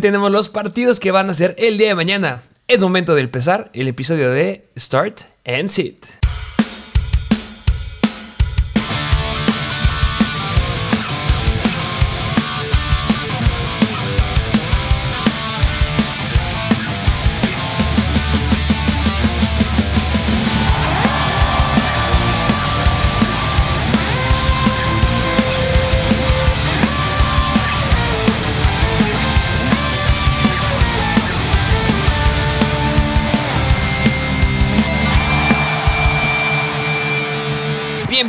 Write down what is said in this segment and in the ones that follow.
Tenemos los partidos que van a ser el día de mañana. Es momento de empezar el episodio de Start and Sit.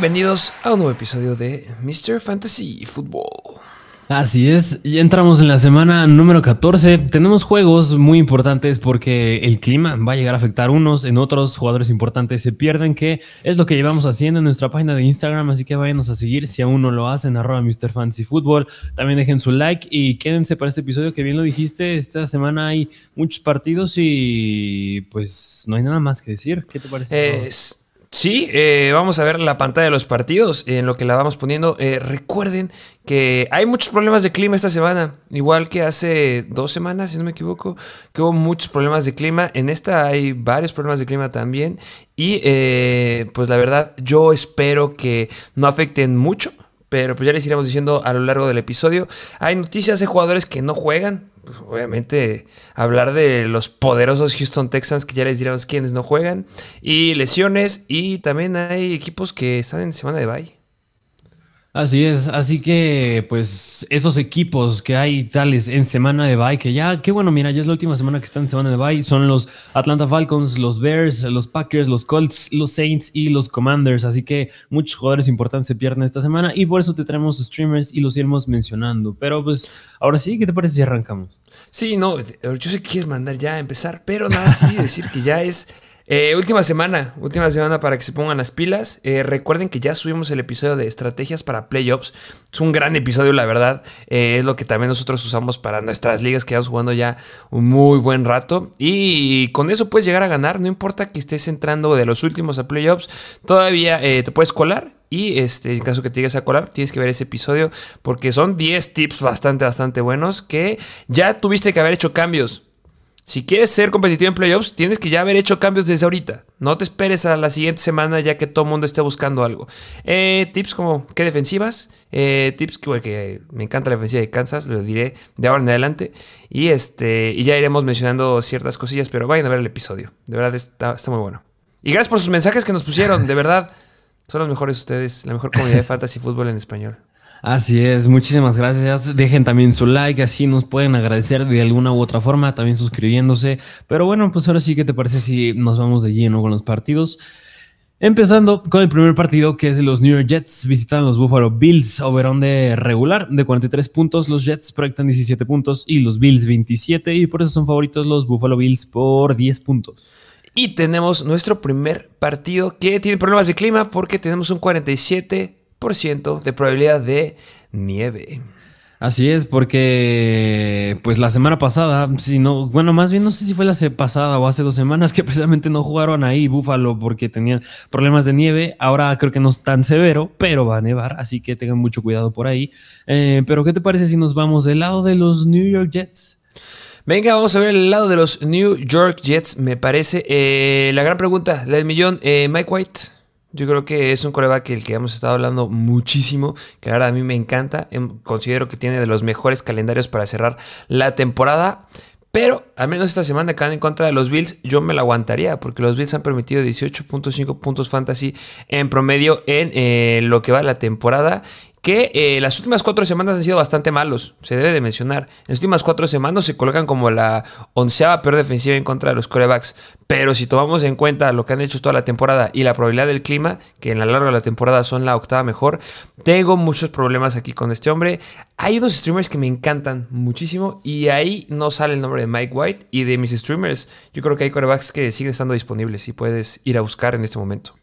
Bienvenidos a un nuevo episodio de Mr. Fantasy Football. Así es, ya entramos en la semana número 14. Tenemos juegos muy importantes porque el clima va a llegar a afectar unos, en otros jugadores importantes se pierden, que es lo que llevamos haciendo en nuestra página de Instagram, así que váyanos a seguir si aún no lo hacen, arroba Mr. Fantasy Football. También dejen su like y quédense para este episodio que bien lo dijiste, esta semana hay muchos partidos y pues no hay nada más que decir. ¿Qué te parece? Es Sí, eh, vamos a ver la pantalla de los partidos en lo que la vamos poniendo. Eh, recuerden que hay muchos problemas de clima esta semana, igual que hace dos semanas, si no me equivoco, que hubo muchos problemas de clima. En esta hay varios problemas de clima también. Y eh, pues la verdad, yo espero que no afecten mucho. Pero pues ya les iremos diciendo a lo largo del episodio. Hay noticias de jugadores que no juegan. Pues, obviamente hablar de los poderosos Houston Texans, que ya les diremos quiénes no juegan, y lesiones, y también hay equipos que están en semana de bye. Así es, así que pues esos equipos que hay tales en semana de bye, que ya, qué bueno, mira, ya es la última semana que están en semana de bye, son los Atlanta Falcons, los Bears, los Packers, los Colts, los Saints y los Commanders, así que muchos jugadores importantes se pierden esta semana y por eso te traemos streamers y los iremos mencionando, pero pues ahora sí, ¿qué te parece si arrancamos? Sí, no, yo sé que quieres mandar ya a empezar, pero nada, sí, decir que ya es eh, última semana, última semana para que se pongan las pilas. Eh, recuerden que ya subimos el episodio de estrategias para playoffs. Es un gran episodio, la verdad. Eh, es lo que también nosotros usamos para nuestras ligas que vamos jugando ya un muy buen rato. Y con eso puedes llegar a ganar. No importa que estés entrando de los últimos a playoffs, todavía te puedes colar. Y este, en caso que te llegues a colar, tienes que ver ese episodio porque son 10 tips bastante, bastante buenos que ya tuviste que haber hecho cambios si quieres ser competitivo en playoffs, tienes que ya haber hecho cambios desde ahorita. No te esperes a la siguiente semana ya que todo el mundo esté buscando algo. Eh, tips como qué defensivas. Eh, tips que, que, me encanta la defensiva de Kansas, lo diré de ahora en adelante. Y, este, y ya iremos mencionando ciertas cosillas, pero vayan a ver el episodio. De verdad está, está muy bueno. Y gracias por sus mensajes que nos pusieron, de verdad. Son los mejores ustedes, la mejor comunidad de fantasy fútbol en español. Así es, muchísimas gracias. Dejen también su like, así nos pueden agradecer de alguna u otra forma, también suscribiéndose. Pero bueno, pues ahora sí, ¿qué te parece si nos vamos de lleno con los partidos? Empezando con el primer partido que es los New York Jets, visitan los Buffalo Bills, overón de regular de 43 puntos, los Jets proyectan 17 puntos y los Bills 27 y por eso son favoritos los Buffalo Bills por 10 puntos. Y tenemos nuestro primer partido que tiene problemas de clima porque tenemos un 47 de probabilidad de nieve. Así es, porque pues la semana pasada, si no, bueno, más bien no sé si fue la pasada o hace dos semanas que precisamente no jugaron ahí Búfalo porque tenían problemas de nieve. Ahora creo que no es tan severo, pero va a nevar, así que tengan mucho cuidado por ahí. Eh, pero ¿qué te parece si nos vamos del lado de los New York Jets? Venga, vamos a ver el lado de los New York Jets, me parece. Eh, la gran pregunta, la del millón, eh, Mike White. Yo creo que es un coreback el que hemos estado hablando muchísimo, que ahora a mí me encanta. Em, considero que tiene de los mejores calendarios para cerrar la temporada. Pero al menos esta semana que van en contra de los Bills, yo me la aguantaría, porque los Bills han permitido 18.5 puntos fantasy en promedio en eh, lo que va la temporada que eh, las últimas cuatro semanas han sido bastante malos, se debe de mencionar. En las últimas cuatro semanas se colocan como la onceava peor defensiva en contra de los corebacks, pero si tomamos en cuenta lo que han hecho toda la temporada y la probabilidad del clima, que en la larga de la temporada son la octava mejor, tengo muchos problemas aquí con este hombre. Hay unos streamers que me encantan muchísimo y ahí no sale el nombre de Mike White y de mis streamers. Yo creo que hay corebacks que siguen estando disponibles y puedes ir a buscar en este momento.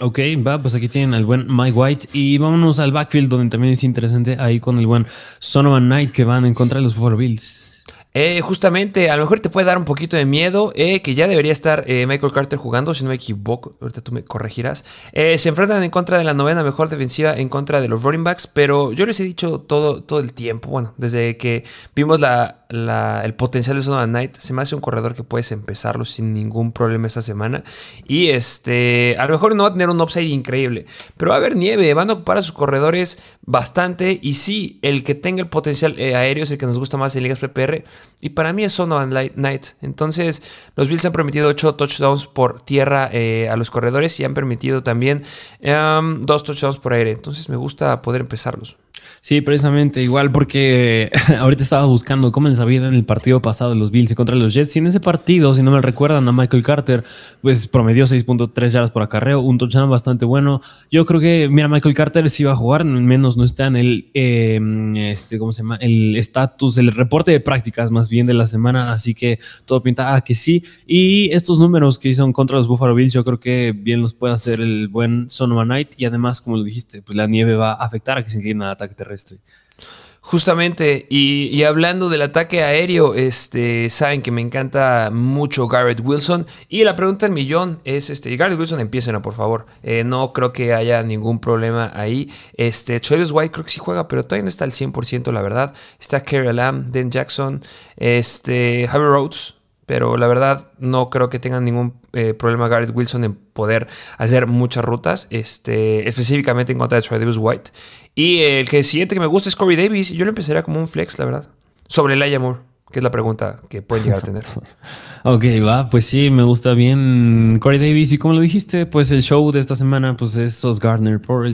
Ok, va, pues aquí tienen al buen Mike White y vámonos al backfield donde también es interesante ahí con el buen Sonovan Knight que van en contra de los Buffalo Bills. Eh, justamente, a lo mejor te puede dar un poquito de miedo eh, que ya debería estar eh, Michael Carter jugando, si no me equivoco, ahorita tú me corregirás. se enfrentan en contra de la novena mejor defensiva en contra de los running backs, pero yo les he dicho todo, todo el tiempo, bueno, desde que vimos la, el potencial de Sonora Knight, se me hace un corredor que puedes empezarlo sin ningún problema esta semana. Y este, a lo mejor no va a tener un upside increíble, pero va a haber nieve, van a ocupar a sus corredores bastante. Y sí, el que tenga el potencial aéreo es el que nos gusta más en ligas PPR. Y para mí es Sonovan Knight. Entonces, los Bills han permitido 8 touchdowns por tierra eh, a los corredores y han permitido también 2 em, touchdowns por aire. Entonces, me gusta poder empezarlos. Sí, precisamente igual porque ahorita estaba buscando cómo les había en el partido pasado de los Bills contra los Jets y en ese partido, si no me recuerdan, a Michael Carter pues promedió 6.3 yardas por acarreo, un touchdown bastante bueno. Yo creo que, mira, Michael Carter sí va a jugar, menos no está en el, em, este, ¿cómo se llama? El estatus, el reporte de prácticas más bien de la semana, así que todo pinta a que sí. Y estos números que hizo contra los Buffalo Bills, yo creo que bien los puede hacer el buen Sonoma Knight y además, como lo dijiste, pues la nieve va a afectar a que se incline al ataque terrestre. Justamente, y, hablando del ataque aéreo, este, saben que me encanta mucho Garrett Wilson. Y la pregunta del millón es, este, Garrett Wilson, empiecen, por favor. Eh, no creo que haya ningún problema ahí. Este, Travis White creo que sí juega, pero todavía no está al 100%, la verdad. Está Kerry Lamb, Den Jackson, este, Javi Rhodes, pero la verdad no creo que tengan ningún eh, problema Garrett Wilson en poder hacer muchas rutas, este, específicamente en contra de Travis White. Y el que siguiente que me gusta es Corey Davis, yo lo empezaría como un flex, la verdad, sobre el Moore que es la pregunta que pueden llegar a tener. ok, va, pues sí, me gusta bien Corey Davis. Y como lo dijiste, pues el show de esta semana, pues es Sos Gardner por,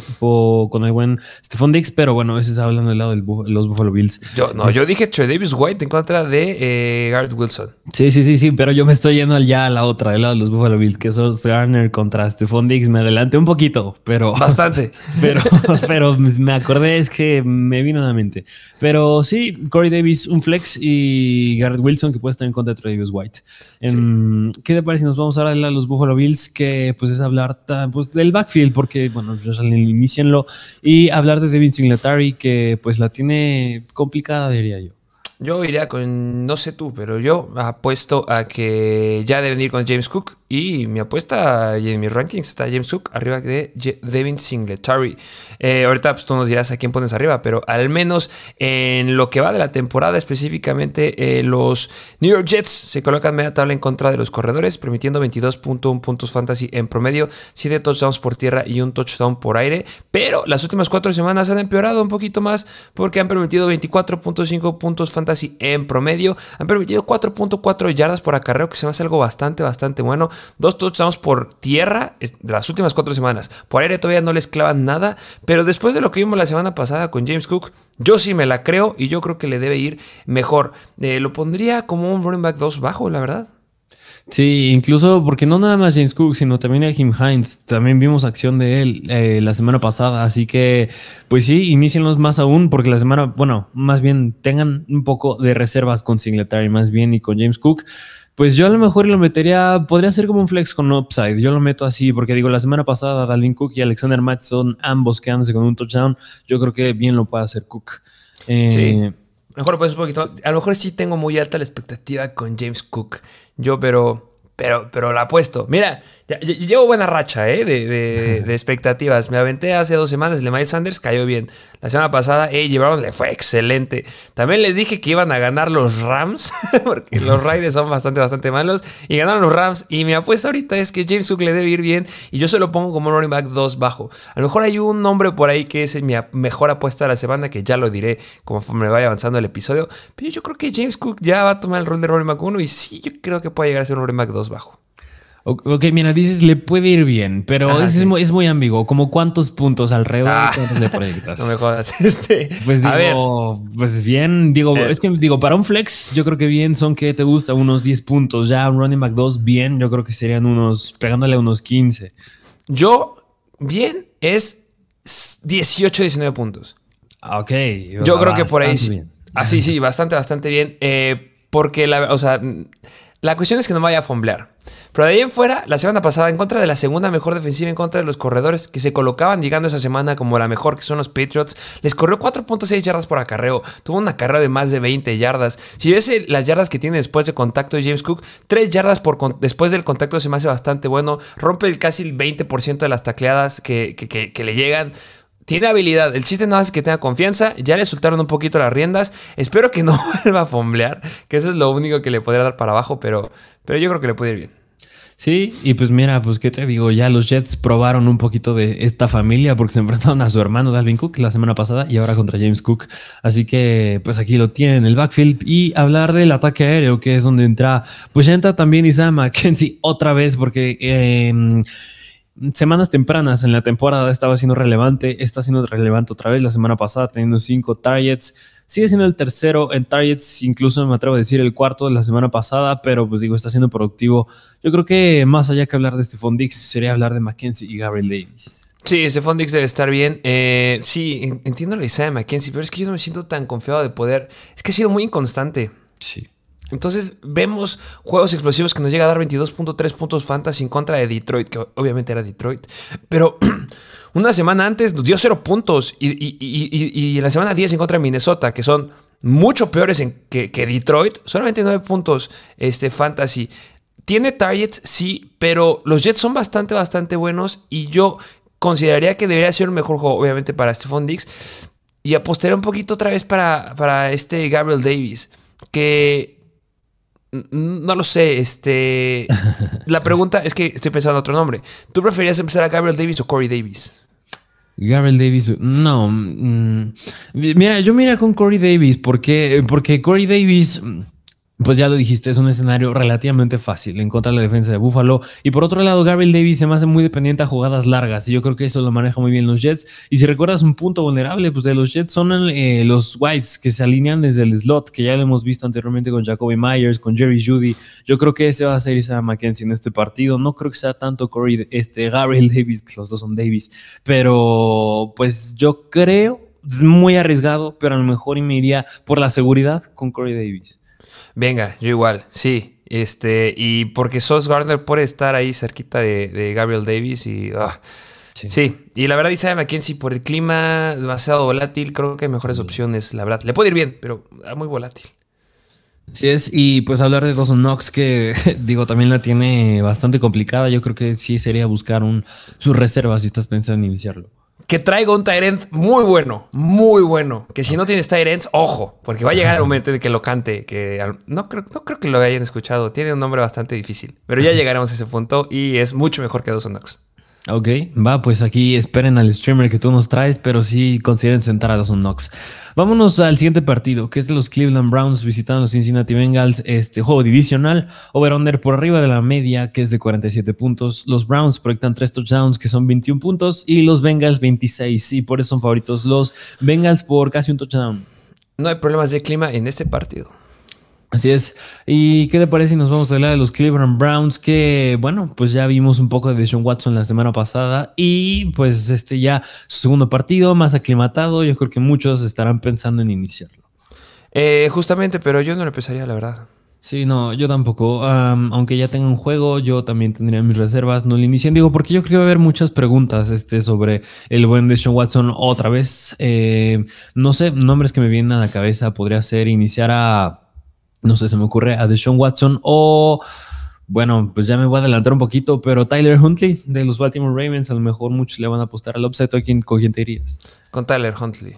con el buen Stephon Dix, pero bueno, ese es hablando del lado de los Buffalo Bills. Yo, no, yo dije Troy Davis White en contra de eh, Garrett Wilson. Sí, sí, sí, sí, pero yo me estoy yendo ya a la otra, del lado de los Buffalo Bills, que Sos Gardner contra Stephon Dix. Me adelanté un poquito, pero. Bastante. pero, pero me acordé, es que me vino a la mente. Pero sí, Corey Davis, un flex y Garrett Wilson, que puede estar en contra de Travis White. Em, ¿Qué te parece si nos vamos ahora a los Buffalo Bills? Que pues es hablar pues, del backfield, porque bueno, inicienlo, y hablar de Devin Singletary, que pues la tiene complicada, diría yo. Yo iría con, no sé tú, pero yo apuesto a que ya deben ir con James Cook. Y mi apuesta y en mis rankings está James Cook arriba de Devin Singletary. Eh, ahorita pues, tú nos dirás a quién pones arriba, pero al menos en lo que va de la temporada específicamente, eh, los New York Jets se colocan media tabla en contra de los corredores, permitiendo 22.1 puntos fantasy en promedio, 7 touchdowns por tierra y un touchdown por aire. Pero las últimas cuatro semanas han empeorado un poquito más porque han permitido 24.5 puntos fantasy en promedio, han permitido 4.4 yardas por acarreo, que se me hace algo bastante, bastante bueno. Dos touchdowns por tierra de las últimas cuatro semanas. Por aire todavía no les clavan nada. Pero después de lo que vimos la semana pasada con James Cook, yo sí me la creo y yo creo que le debe ir mejor. Eh, lo pondría como un running back 2 bajo, la verdad. Sí, incluso porque no nada más James Cook, sino también a Jim Hines. También vimos acción de él eh, la semana pasada. Así que, pues sí, inicienlos más aún, porque la semana, bueno, más bien tengan un poco de reservas con Singletary, más bien y con James Cook. Pues yo a lo mejor lo metería, podría ser como un flex con upside. Yo lo meto así porque digo, la semana pasada Dalvin Cook y Alexander Mattson, ambos quedándose con un touchdown. Yo creo que bien lo puede hacer Cook. Eh, sí. Mejor pues un poquito. A lo mejor sí tengo muy alta la expectativa con James Cook. Yo, pero pero, pero la apuesto. Mira, llevo buena racha ¿eh? de, expectativas. Me aventé hace dos semanas el de Miles Sanders, cayó bien. La semana pasada, eh, llevaron, le fue excelente. También les dije que iban a ganar los Rams, porque los Raiders son bastante, bastante malos. Y ganaron los Rams. Y mi apuesta ahorita es que James Cook le debe ir bien. Y yo se lo pongo como running back 2 bajo. A lo mejor hay un nombre por ahí que es mi mejor apuesta de la semana, que ya lo diré conforme vaya avanzando el episodio. Pero yo creo que James Cook ya va a tomar el rol de running back 1. Y sí, yo creo que puede llegar a ser un running back 2 bajo. Ok, mira, dices le puede ir bien, pero es, muy, ambiguo. ¿Como cuántos puntos alrededor ah, le proyectas? no me jodas. Este, pues digo, pues bien, digo, eh. es que digo, para un flex, yo creo que bien son que te gusta unos 10 puntos. Ya un running back 2, bien, yo creo que serían unos, pegándole unos 15. Yo, bien, es 18, 19 puntos. Ah, ok. Yo creo que por ahí. Así, sí, bastante, bastante bien. Eh, porque la, o sea La cuestión es que no vaya a fomblear. Pero de ahí en fuera, la semana pasada, en contra de la segunda mejor defensiva, en contra de los corredores que se colocaban llegando esa semana como la mejor, que son los Patriots, les corrió 4.6 yardas por acarreo. Tuvo un acarreo de más de 20 yardas. Si ves las yardas que tiene después de contacto de James Cook, 3 yardas por después del contacto se me hace bastante bueno. Rompe el casi el 20% de las tacleadas que le llegan tiene habilidad. El chiste no es que tenga confianza. Ya le soltaron un poquito las riendas. Espero que no vuelva a fomblear, que eso es lo único que le podría dar para abajo, pero, pero yo creo que le puede ir bien. Sí, y pues mira, pues qué te digo, ya los Jets probaron un poquito de esta familia porque se enfrentaron a su hermano Dalvin Cook la semana pasada y ahora contra James Cook. Así que pues aquí lo tienen el backfield y hablar del ataque aéreo, que es donde entra, pues ya entra también Isaiah McKenzie otra vez porque... Eh, semanas tempranas en la temporada estaba siendo relevante, está siendo relevante otra vez la semana pasada teniendo cinco targets, sigue siendo el tercero en targets, incluso me atrevo a decir el cuarto de la semana pasada, pero pues digo, está siendo productivo. Yo creo que más allá que hablar de Stephon Dix, sería hablar de Mackenzie y Gabriel Davis. Sí, Stephon Dix debe estar bien. Eh, sí, entiendo la idea de Mackenzie, pero es que yo no me siento tan confiado de poder. Es que ha sido muy inconstante. Sí. Entonces vemos juegos explosivos que nos llega a dar 22.3 puntos fantasy en contra de Detroit, que obviamente era Detroit. Pero una semana antes nos dio 0 puntos y, en la semana 10 en contra de Minnesota, que son mucho peores que, Detroit, solamente 9 puntos este, fantasy. Tiene targets, sí, pero los Jets son bastante, bastante buenos y yo consideraría que debería ser un mejor juego, obviamente, para Stephon Diggs. Y apostaría un poquito otra vez para, para este Gabriel Davis, que no lo sé, este. La pregunta es que estoy pensando en otro nombre. ¿Tú preferías empezar a Gabriel Davis o Corey Davis? Gabriel Davis, no. Mm, mira, yo mira con Corey Davis, porque, porque Corey Davis pues ya lo dijiste, es un escenario relativamente fácil en contra de la defensa de Buffalo. Y por otro lado, Gabriel Davis se me hace muy dependiente a jugadas largas y yo creo que eso lo maneja muy bien los Jets. Y si recuerdas un punto vulnerable pues de los Jets son eh, los Whites que se alinean desde el slot, que ya lo hemos visto anteriormente con Jacoby Myers, con Jerry Judy. Yo creo que ese va a ser Isaiah McKenzie en este partido. No creo que sea tanto Corey, este, Gabriel Davis, que los dos son Davis, pero pues yo creo, es muy arriesgado, pero a lo mejor me iría por la seguridad con Corey Davis. Venga, yo igual, sí. Este, y porque Sos Gardner puede estar ahí cerquita de, Gabriel Davis y. Ah, sí. y la verdad, Isaiah McKenzie, por el clima demasiado volátil, creo que hay mejores opciones, la verdad. Le puede ir bien, pero muy volátil. Sí es, y pues hablar de Dawson Knox, que digo, también la tiene bastante complicada. Yo creo que sí sería buscar un, sus reservas si estás pensando en iniciarlo que traiga un Tyrant muy bueno, muy bueno. Que si no tienes Tyrants, ojo, porque va a llegar el momento de que lo cante. Que no creo, no creo que lo hayan escuchado. Tiene un nombre bastante difícil, pero ya llegaremos a ese punto y es mucho mejor que Dawson Knox. Ok, va, pues aquí esperen al streamer que tú nos traes, pero sí consideren sentar a Dawson Knox. Vámonos al siguiente partido, que es de los Cleveland Browns visitando los Cincinnati Bengals, este juego divisional, over-under por arriba de la media, que es de 47 puntos. Los Browns proyectan 3 touchdowns, que son 21 puntos, y los Bengals 26, y por eso son favoritos los Bengals por casi un touchdown. No hay problemas de clima en este partido. Así es. ¿Y qué te parece si nos vamos a hablar de los Cleveland Browns? Que, bueno, pues ya vimos un poco de Sean Watson la semana pasada y pues este ya su segundo partido, más aclimatado. Yo creo que muchos estarán pensando en iniciarlo. Eh, justamente, pero yo no lo empezaría, la verdad. Sí, no, yo tampoco. aunque ya tenga un juego, yo también tendría mis reservas. No lo inician, digo, porque yo creo que va a haber muchas preguntas este, sobre el buen Sean Watson otra vez. Eh, no sé, nombres que me vienen a la cabeza podría ser iniciar a no sé, se me ocurre a Deshaun Watson o, bueno, pues ya me voy a adelantar un poquito, pero Tyler Huntley de los Baltimore Ravens, a lo mejor muchos le van a apostar al upset. ¿A quién, ¿Con quién te irías? Con Tyler Huntley.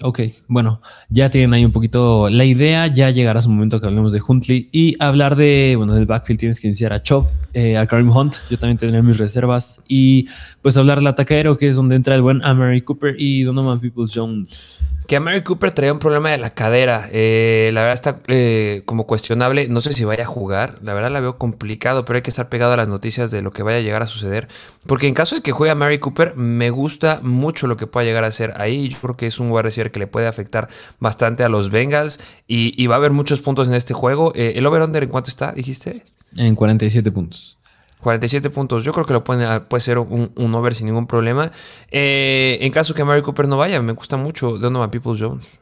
Ok, bueno, ya tienen ahí un poquito la idea, ya llegará su momento que hablemos de Huntley y hablar de, bueno, del backfield tienes que iniciar a Chop, eh, a Karim Hunt, yo también tendré mis reservas y pues hablar del ataquero que es donde entra el buen Amory Cooper y Donovan Peoples Jones. Que a Mary Cooper traía un problema de la cadera. Eh, la verdad está eh, como cuestionable. No sé si vaya a jugar. La verdad la veo complicado, pero hay que estar pegado a las noticias de lo que vaya a llegar a suceder. Porque en caso de que juegue a Mary Cooper, me gusta mucho lo que pueda llegar a hacer ahí. Yo creo que es un wide receiver que le puede afectar bastante a los Bengals. Y, va a haber muchos puntos en este juego. Eh, ¿El over-under en cuánto está, dijiste? En 47 puntos. 47 puntos. Yo creo que lo puede, ah, puede ser un, over sin ningún problema. Eh, en caso que Mary Cooper no vaya, me gusta mucho Donovan Peoples Jones.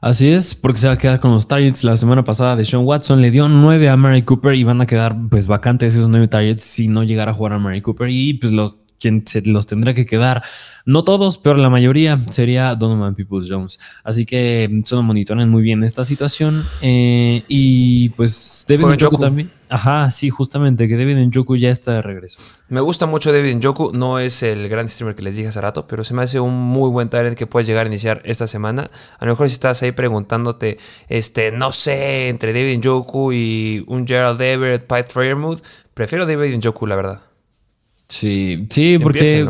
Así es, porque se va a quedar con los targets. La semana pasada de Sean Watson le dio 9 a Mary Cooper y van a quedar pues vacantes esos 9 targets si no llegara a jugar a Mary Cooper y pues los quien se los tendrá que quedar, no todos, pero la mayoría sería Donovan Peoples Jones. Así que solo monitoren muy bien esta situación. Eh, y pues David Njoku también. Ajá, sí, justamente, que David Njoku ya está de regreso. Me gusta mucho David Njoku, no es el gran streamer que les dije hace rato, pero se me hace un muy buen talent que puedes llegar a iniciar esta semana. A lo mejor si estás ahí preguntándote, este, no sé, entre David Njoku y un Gerald Everett, Pat Fairmouth, prefiero David Njoku, la verdad. Sí, sí, porque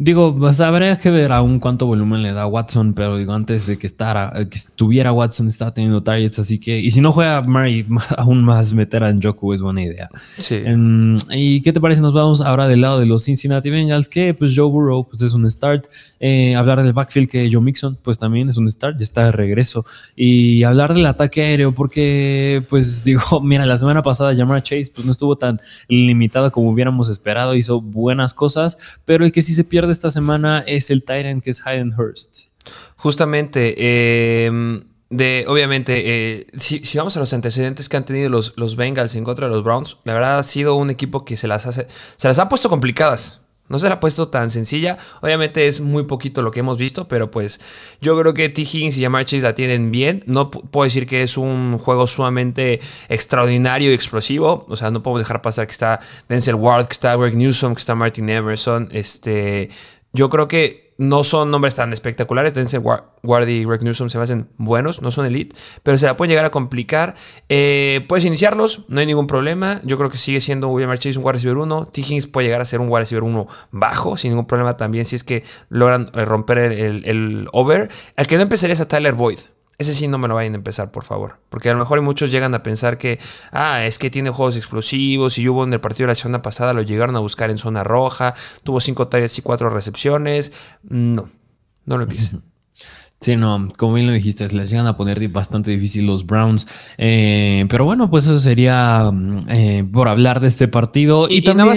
digo, pues habría que ver aún cuánto volumen le da Watson, pero digo, antes de que estara, que estuviera Watson, estaba teniendo targets, así que, y si no juega Murray, aún más meter a Njoku es buena idea. Sí. Em, ¿Y qué te parece? Nos vamos ahora del lado de los Cincinnati Bengals, que pues Joe Burrow pues es un start. Eh, hablar del backfield que Joe Mixon, pues también es un start, ya está de regreso. Y hablar del ataque aéreo, porque pues digo, mira, la semana pasada Jamar Chase pues no estuvo tan limitado como hubiéramos esperado, hizo buenas cosas, pero el que sí se pierde esta semana es el Tyrant que es Hayden Hurst. Justamente, em, de, obviamente, eh, si, vamos a los antecedentes que han tenido los, los Bengals en contra de los Browns, la verdad ha sido un equipo que se las, hace, se las ha puesto complicadas. No se la ha puesto tan sencilla. Obviamente es muy poquito lo que hemos visto, pero pues yo creo que T. Higgins y Jamar Chase la tienen bien. No puedo decir que es un juego sumamente extraordinario y explosivo. O sea, no podemos dejar pasar que está Denzel Ward, que está Greg Newsom, que está Martin Emerson. Este, yo creo que no son nombres tan espectaculares. Denzel Ward y Greg Newsom se me hacen buenos, no son elite, pero se la pueden llegar a complicar. Eh, puedes iniciarlos, no hay ningún problema. Yo creo que sigue siendo William Chase un wide receiver 1. T. Higgins puede llegar a ser un wide receiver 1 bajo, sin ningún problema también, si es que logran eh, romper el, el over. El que no empezaría es a Tyler Boyd. Ese sí no me lo vayan a empezar, por favor. Porque a lo mejor muchos llegan a pensar que, ah, es que tiene juegos explosivos y hubo en el partido de la semana pasada, lo llegaron a buscar en zona roja, tuvo cinco tallas y cuatro recepciones. No, no lo empiecen. Sí, no, como bien lo dijiste, les llegan a poner bastante difícil los Browns. Eh, pero bueno, pues eso sería mm, eh, por hablar de este partido. Y, también...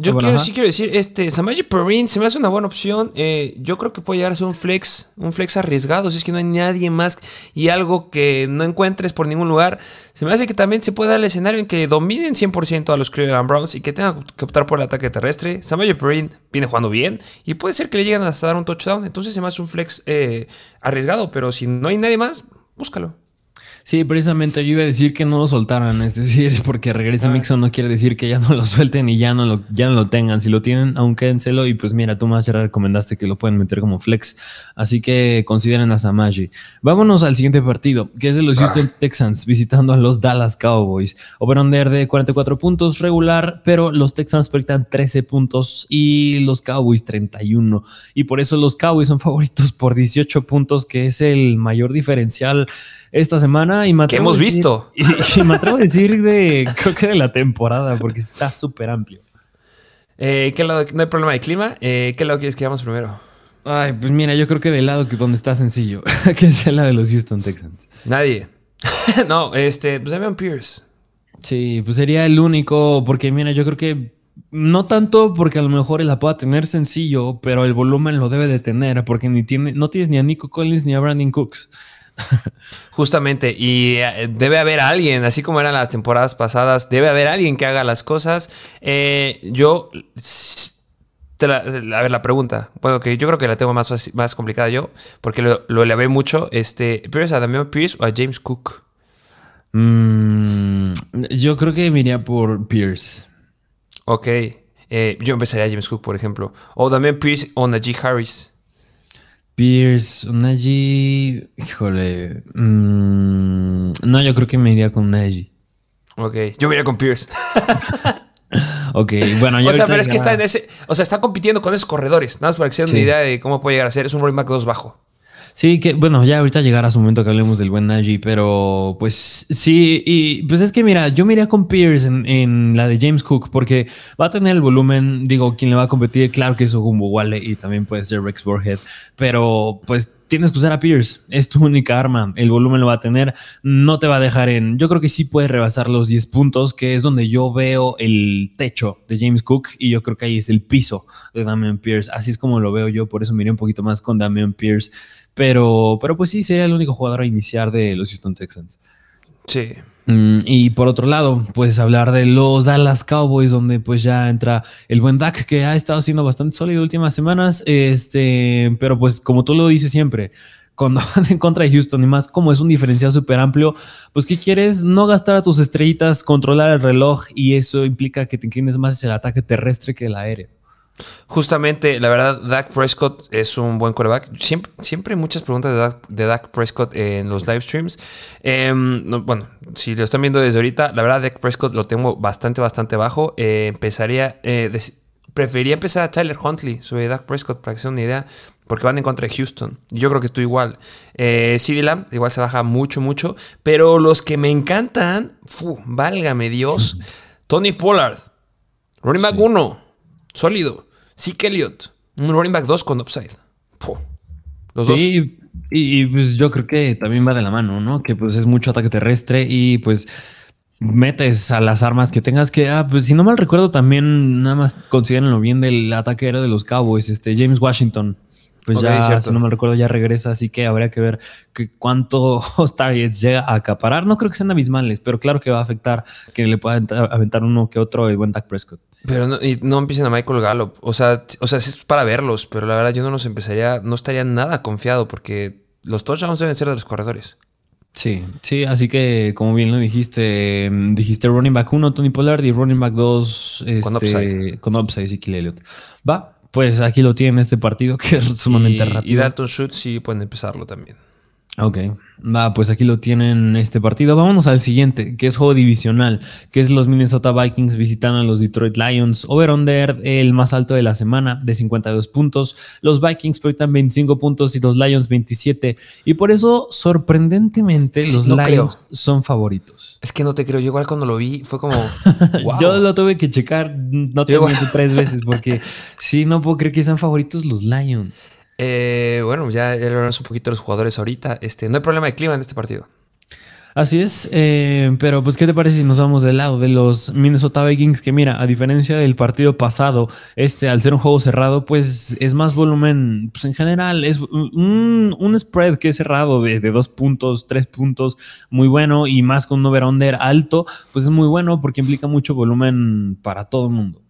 Yo quiero, sí quiero decir, este, Samaji Perrin se me hace una buena opción. Eh, yo creo que puede llegar a ser un flex, un flex arriesgado. Si es que no hay nadie más y algo que no encuentres por ningún lugar. Se me hace que también se puede dar el escenario en que dominen 100% a los Cleveland Browns y que tengan que optar por el ataque terrestre. Samaji Perrin viene jugando bien y puede ser que le lleguen hasta dar un touchdown. Entonces se me hace un flex eh, arriesgado, pero si no hay nadie más, búscalo. Sí, precisamente yo iba a decir que no lo soltaran, es decir, porque regrese ah. Mixon no quiere decir que ya no lo suelten y ya no lo, ya no lo tengan. Si lo tienen, aún quédenselo y pues mira, tú más ya recomendaste que lo pueden meter como flex, así que consideren a Samaji. Vámonos al siguiente partido, que es de los ah. Houston Texans visitando a los Dallas Cowboys. Over-under de 44 puntos regular, pero los Texans proyectan 13 puntos y los Cowboys 31. Y por eso los Cowboys son favoritos por 18 puntos, que es el mayor diferencial esta semana y me ¿Qué hemos visto? Y, me atrevo a decir de, creo que de la temporada, porque está súper amplio. Eh, ¿qué lado, no hay problema de clima. Eh, ¿Qué lado quieres que vayamos primero? Ay, pues mira, yo creo que del lado que donde está sencillo, que es el lado de los Houston Texans. Nadie. no, este, pues Damian Pierce. Sí, pues sería el único, porque mira, yo creo que no tanto porque a lo mejor él la pueda tener sencillo, pero el volumen lo debe de tener, porque ni tiene, no tienes ni a Nico Collins ni a Brandon Cooks. Justamente, y eh, debe haber alguien, así como eran las temporadas pasadas, debe haber alguien que haga las cosas. Eh, yo, a ver, la pregunta, bueno, que yo creo que la tengo más, más complicada yo, porque lo, lo ve mucho, este, ¿prefieres a Damian Pierce o a James Cook? Mm, yo creo que me iría por Pierce. Ok, eh, yo empezaría a James Cook, por ejemplo, o Damian Pierce o Najee Harris. Pierce, Najee. Híjole. Mm, no, yo creo que me iría con Najee. Ok, yo me iría con Pierce. ok, bueno, yo. O sea, pero es que está en ese. O sea, está compitiendo con esos corredores. Nada más para que se una idea de cómo puede llegar a ser. Es un running back 2 bajo. Sí, que bueno, ya ahorita llegará su momento que hablemos del buen Najee, pero pues sí, y pues es que mira, yo me iría con Pierce en, la de James Cook porque va a tener el volumen, digo, quien le va a competir, claro que es Ogumbo Wale y también puede ser Rex Borhead, pero pues tienes que usar a Pierce, es tu única arma, el volumen lo va a tener, no te va a dejar en, yo creo que sí puede rebasar los 10 puntos, que es donde yo veo el techo de James Cook y yo creo que ahí es el piso de Damian Pierce, así es como lo veo yo, por eso miré un poquito más con Damian Pierce pero, pero pues sí, sería el único jugador a iniciar de los Houston Texans. Sí. Mm, y por otro lado, pues hablar de los Dallas Cowboys, donde pues ya entra el buen Dak, que ha estado siendo bastante sólido últimas semanas, este, pero pues como tú lo dices siempre, cuando van en contra de Houston y más como es un diferencial súper amplio, pues ¿qué quieres? No gastar a tus estrellitas, controlar el reloj y eso implica que te inclines más hacia el ataque terrestre que el aéreo. Justamente, la verdad, Dak Prescott es un buen coreback. Siempre, siempre hay muchas preguntas de Dak, de Dak Prescott en los live streams. Em, bueno, si lo están viendo desde ahorita, la verdad, Dak Prescott lo tengo bastante, bastante bajo. Eh, empezaría, eh, preferiría empezar a Tyler Huntley sobre Dak Prescott para que se una idea, porque van en contra de Houston. Yo creo que tú igual. Eh, CD Lamb igual se baja mucho, mucho. Pero los que me encantan, válgame Dios, Tony Pollard, Ronnie sí. 1, sólido. Zeke Elliott, un running back 2 con upside. los sí, dos. Y, pues yo creo que también va de la mano, ¿no? Que pues es mucho ataque terrestre y pues metes a las armas que tengas que, ah, pues si no mal recuerdo también nada más considérenlo bien del ataque de los Cowboys, este James Washington. Pues ya, si no me recuerdo, ya regresa, así que habría que ver que cuántos targets llega a acaparar. No creo que sean abismales, pero claro que va a afectar que le pueda aventar uno que otro el buen Dak Prescott. Pero no, y no empiecen a Michael Gallup. O sea, o sea, es para verlos, pero la verdad yo no los empezaría, no estaría nada confiado porque los touchdowns deben ser de los corredores. Sí, sí, así que como bien lo dijiste, mm, dijiste running back 1, Tony Pollard y running back 2 con este, upside. Con upside, y Elliott. Va, pues aquí lo tiene este partido que es sumamente rápido. Y Dalton Schultz sí pueden empezarlo también. Ok, va, pues aquí lo tienen este partido. Vámonos al siguiente, que es juego divisional, que es los Minnesota Vikings visitando a los Detroit Lions. Over-under, el más alto de la semana, de 52 puntos. Los Vikings proyectan 25 puntos y los Lions 27. Y por eso, sorprendentemente, los Lions son favoritos. Es que no te creo. Yo igual cuando lo vi fue como... Yo lo tuve que checar, no te tres veces, porque sí, no puedo creer que sean favoritos los Lions. Eh, bueno, ya, hablamos un poquito de los jugadores ahorita. Este, no hay problema de clima en este partido. Así es, eh, pero pues ¿qué te parece si nos vamos del lado de los Minnesota Vikings? Que mira, a diferencia del partido pasado, este al ser un juego cerrado, pues es más volumen, pues en general es un, spread que es cerrado de, de, dos puntos, tres puntos, muy bueno y más con un over-under alto, pues es muy bueno porque implica mucho volumen para todo el mundo.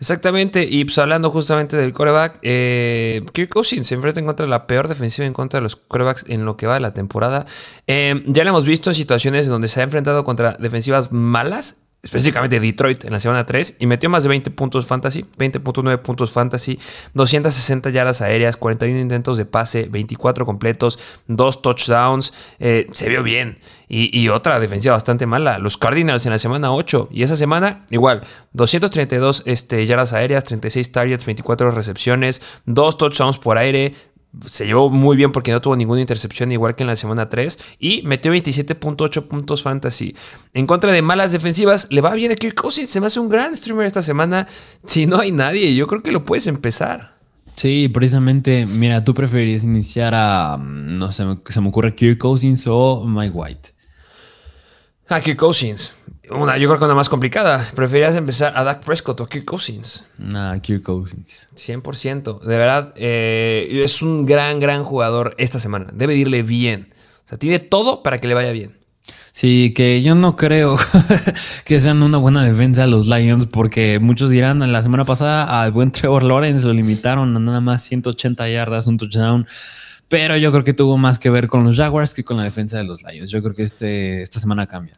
Exactamente, y pues hablando justamente del coreback, eh, Kirk Cousins se enfrenta en contra de la peor defensiva en contra de los corebacks en lo que va de la temporada. Eh, ya lo hemos visto en situaciones donde se ha enfrentado contra defensivas malas específicamente Detroit en la semana 3 y metió más de 20 puntos fantasy, 20.9 puntos fantasy, 260 yardas aéreas, 41 intentos de pase, 24 completos, 2 touchdowns, eh, se vio bien. Y, otra defensiva bastante mala, los Cardinals en la semana 8 y esa semana igual, 232 este, yardas aéreas, 36 targets, 24 recepciones, 2 touchdowns por aire, se llevó muy bien porque no tuvo ninguna intercepción igual que en la semana 3 y metió 27.8 puntos fantasy. En contra de malas defensivas, le va bien a Kirk Cousins, se me hace un gran streamer esta semana. Si no hay nadie, yo creo que lo puedes empezar. Sí, precisamente, mira, tú preferirías iniciar a, no sé, se me ocurre Kirk Cousins o Mike White. A Kirk Cousins. Una, yo creo que una más complicada. ¿Preferirías empezar a Dak Prescott o Kirk Cousins? Nah, Kirk Cousins. 100%. De verdad, eh, es un gran, gran jugador esta semana. Debe irle bien. O sea, tiene todo para que le vaya bien. Sí, que yo no creo que sean una buena defensa los Lions, porque muchos dirán, la semana pasada al buen Trevor Lawrence lo limitaron a nada más 180 yardas, un touchdown. Pero yo creo que tuvo más que ver con los Jaguars que con la defensa de los Lions. Yo creo que este, esta semana cambia.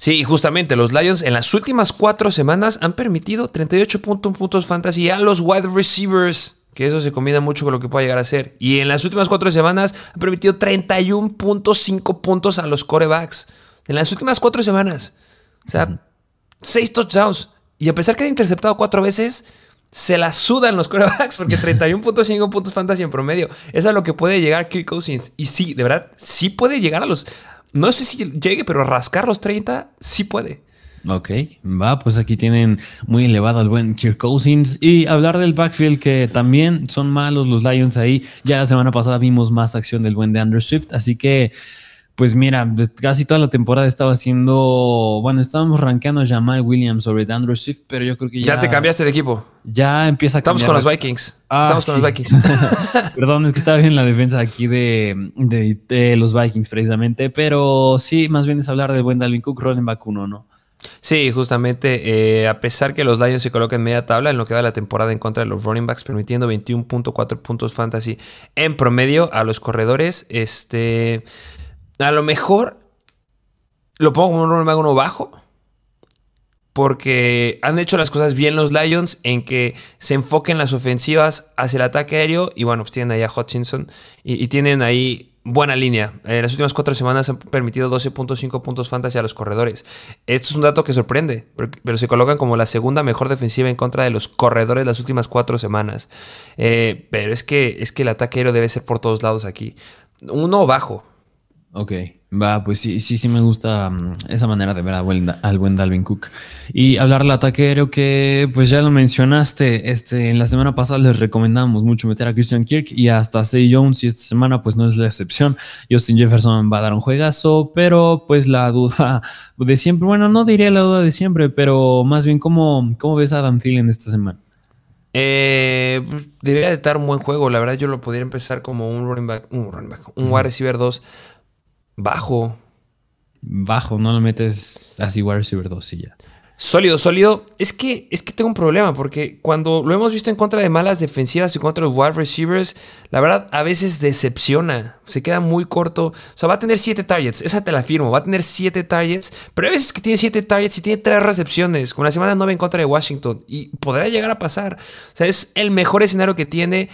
Sí, justamente los Lions en las últimas cuatro semanas han permitido 38.1 puntos fantasy a los wide receivers, que eso se combina mucho con lo que puede llegar a ser. Y en las últimas cuatro semanas han permitido 31.5 puntos a los corebacks. En las últimas cuatro semanas. O sea, seis touchdowns. Y a pesar que han interceptado cuatro veces, se la sudan los corebacks porque 31.5 puntos fantasy en promedio. Eso es a lo que puede llegar Kirk Cousins. Y sí, de verdad, sí puede llegar a los, no sé si llegue, pero rascar los 30 sí puede. Ok, va, pues aquí tienen muy elevado al buen Kirk Cousins. Y hablar del backfield, que también son malos los Lions ahí. Ya la semana pasada vimos más acción del buen de Andrew Swift, así que Pues mira, casi toda la temporada estaba haciendo. Bueno, estábamos rankeando a Jamal Williams sobre Andrew Swift, pero yo creo que ya. Ya te cambiaste de equipo. Ya empieza a Estamos con los Vikings. Ah, Estamos con los Vikings. Perdón, es que estaba bien la defensa aquí de, de, los Vikings precisamente, pero sí, más bien es hablar de buen Dalvin Cook, running back uno, ¿no? Sí, justamente, eh, a pesar que los Lions se colocan en media tabla en lo que va de la temporada en contra de los running backs, permitiendo 21.4 puntos fantasy en promedio a los corredores, este, a lo mejor lo pongo como un running back uno bajo, porque han hecho las cosas bien los Lions en que se enfoquen las ofensivas hacia el ataque aéreo y bueno, pues tienen ahí a Hutchinson y tienen ahí buena línea. En las últimas cuatro semanas han permitido 12.5 puntos fantasy a los corredores. Esto es un dato que sorprende, pero se colocan como la segunda mejor defensiva en contra de los corredores las últimas cuatro semanas. Eh, pero es que, es que el ataque aéreo debe ser por todos lados aquí. Uno bajo. Ok. Va, pues sí, sí, sí me gusta mm, esa manera de ver al buen, Dalvin Cook. Y hablar del ataque aéreo que, pues ya lo mencionaste, este, en la semana pasada les recomendamos mucho meter a Christian Kirk y hasta Say Jones y esta semana pues no es la excepción. Justin Jefferson va a dar un juegazo, pero pues la duda de siempre, bueno, no diría la duda de siempre, pero más bien cómo, cómo ves a Adam Thielen esta semana. Eh, debería de estar un buen juego. La verdad, yo lo podría empezar como un running back, un running back, un wide receiver 2 Bajo. Bajo, no lo metes así wide receiver 2 y ya. Sólido, sólido. Es que, es que tengo un problema porque cuando lo hemos visto en contra de malas defensivas y contra los wide receivers, la verdad a veces decepciona. Se queda muy corto. O sea, va a tener 7 targets, esa te la firmo. Va a tener 7 targets, pero hay veces que tiene 7 targets y tiene 3 recepciones. Con la semana 9 en contra de Washington y podrá llegar a pasar. O sea, es el mejor escenario que tiene.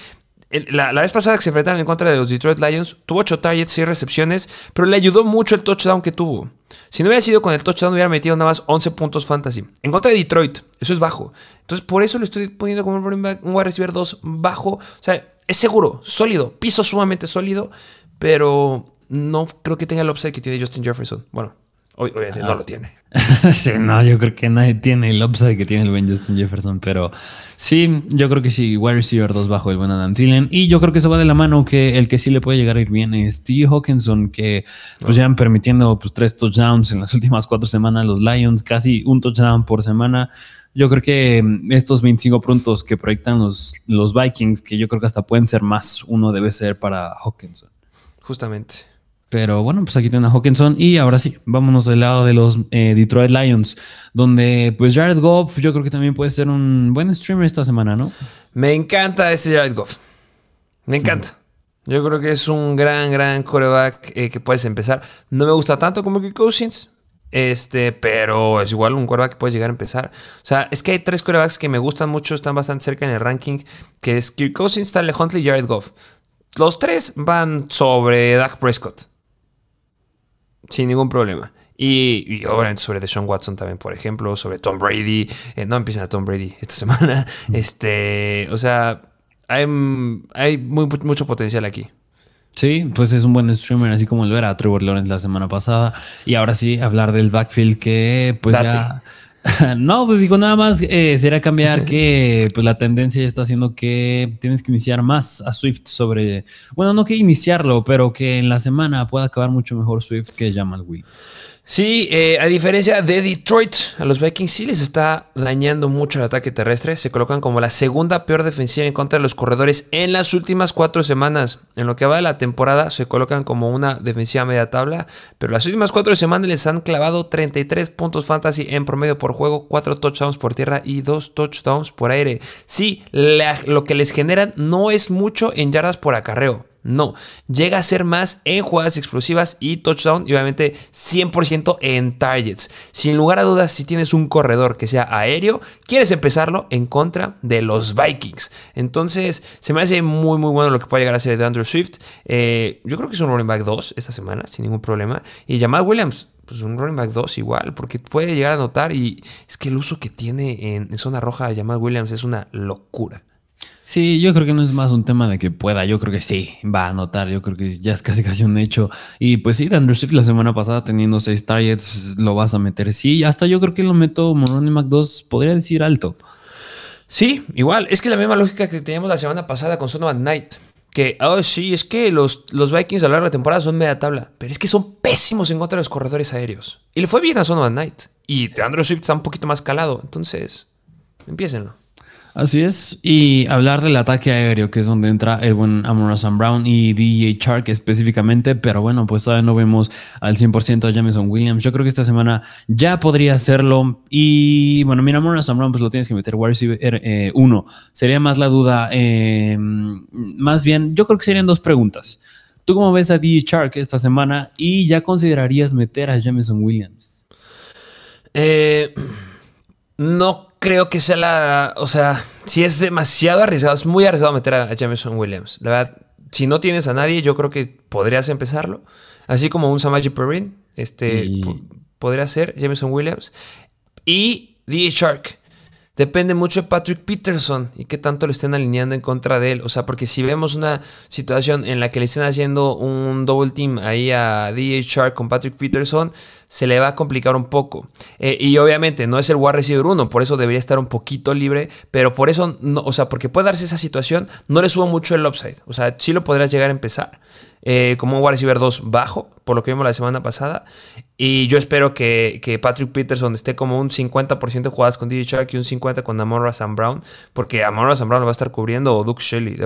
La, vez pasada que se enfrentaron en contra de los Detroit Lions, tuvo 8 targets, 6 recepciones, pero le ayudó mucho el touchdown que tuvo. Si no hubiera sido con el touchdown, hubiera metido nada más 11 puntos fantasy. En contra de Detroit, eso es bajo. Entonces, por eso le estoy poniendo como un, un wide receiver 2 bajo. O sea, es seguro, sólido, piso sumamente sólido, pero no creo que tenga el upside que tiene Justin Jefferson. Bueno, Obviamente no lo tiene. sí, no, yo creo que nadie tiene el upside que tiene el buen Justin Jefferson, pero sí, yo creo que sí, wide receiver 2 bajo el buen Adam Thielen. Y yo creo que se va de la mano que el que sí le puede llegar a ir bien es T. Hawkinson, que pues ya permitiendo pues tres touchdowns en las últimas cuatro semanas los Lions, casi un touchdown por semana. Yo creo que mm, estos 25 puntos que proyectan los, los Vikings, que yo creo que hasta pueden ser más, uno debe ser para Hawkinson. Justamente. Pero bueno, pues aquí tienen a Hawkinson. Y ahora sí, vámonos del lado de los eh, Detroit Lions, donde pues Jared Goff yo creo que también puede ser un buen streamer esta semana, ¿no? Me encanta ese Jared Goff. Me encanta. Yo creo que es un gran, gran coreback eh, que puedes empezar. No me gusta tanto como Kirk Cousins, este, pero es igual un coreback que puedes llegar a empezar. O sea, es que hay tres corebacks que me gustan mucho, están bastante cerca en el ranking, que es Kirk Cousins, Stanley Huntley y Jared Goff. Los tres van sobre Dak Prescott sin ningún problema. Y, obviamente sobre Deshaun Watson también, por ejemplo, sobre Tom Brady. Eh, no empiezan a Tom Brady esta semana. Este, o sea, hay, hay mucho potencial aquí. Sí, pues es un buen streamer, así como lo era Trevor Lawrence la semana pasada. Y ahora sí, hablar del backfield que pues ya no, pues digo nada más, eh, será cambiar que pues la tendencia ya está haciendo que tienes que iniciar más a Swift sobre, bueno, no que iniciarlo, pero que en la semana pueda acabar mucho mejor Swift que Jamal Will. Sí, eh, a diferencia de Detroit, a los Vikings sí les está dañando mucho el ataque terrestre. Se colocan como la segunda peor defensiva en contra de los corredores en las últimas cuatro semanas. En lo que va de la temporada, se colocan como una defensiva media tabla. Pero las últimas cuatro semanas les han clavado 33 puntos fantasy en promedio por juego, 4 touchdowns por tierra y 2 touchdowns por aire. Sí, lo que les generan no es mucho en yardas por acarreo. No, llega a ser más en jugadas explosivas y touchdown y obviamente 100% en targets. Sin lugar a dudas, si tienes un corredor que sea aéreo, quieres empezarlo en contra de los Vikings. Entonces, se me hace muy, muy bueno lo que puede llegar a ser de Andrew Swift. Eh, yo creo que es un running back 2 esta semana, sin ningún problema. Y Jamal Williams, pues un running back 2 igual, porque puede llegar a notar y es que el uso que tiene en, zona roja Jamal Williams es una locura. Sí, yo creo que no es más un tema de que pueda, yo creo que sí, va a anotar, yo creo que ya es casi casi un hecho. Y pues sí, Andrew Swift la semana pasada teniendo seis targets, lo vas a meter. Sí, hasta yo creo que lo meto Monroney Mac 2, podría decir alto. Sí, igual, es que la misma lógica que teníamos la semana pasada con Sonovan Knight que, oh sí, es que los, los Vikings a lo largo de la temporada son media tabla, pero es que son pésimos en contra de los corredores aéreos. Y le fue bien a Son Knight. Y Andrew Swift está un poquito más calado, entonces, empiécenlo. Así es, y hablar del ataque aéreo, que es donde entra el buen Amon Sam Brown y DJ Chark específicamente, pero bueno, pues todavía no vemos al 100% a Jameson Williams. Yo creo que esta semana ya podría hacerlo. Y bueno, mira, Amon Sam Brown, pues lo tienes que meter wide receiver 1. Eh, Sería más la duda, eh, más bien, yo creo que serían dos preguntas. ¿Tú cómo ves a DJ Chark esta semana y ya considerarías meter a Jameson Williams? Eh, no creo que sea la. O sea, si es demasiado arriesgado, es muy arriesgado meter a, Jameson Williams. La verdad, si no tienes a nadie, yo creo que podrías empezarlo. Así como un Samaji Perrin, este podría ser Jameson Williams. Y DJ Shark. Depende mucho de Patrick Peterson y qué tanto le estén alineando en contra de él. O sea, porque si vemos una situación en la que le estén haciendo un double team ahí a Shark con Patrick Peterson, se le va a complicar un poco. Eh, y obviamente no es el wide receiver 1, por eso debería estar un poquito libre, pero por eso, no, o sea, porque puede darse esa situación, no le subo mucho el upside. O sea, sí lo podrás llegar a empezar. Eh, como un wide receiver 2 bajo, por lo que vimos la semana pasada. Y yo espero que, Patrick Peterson esté como un 50% de jugadas con DJ Shark y un 50% con Amorra Sam Brown, porque Amorra Sam Brown lo va a estar cubriendo o Duke Shelley.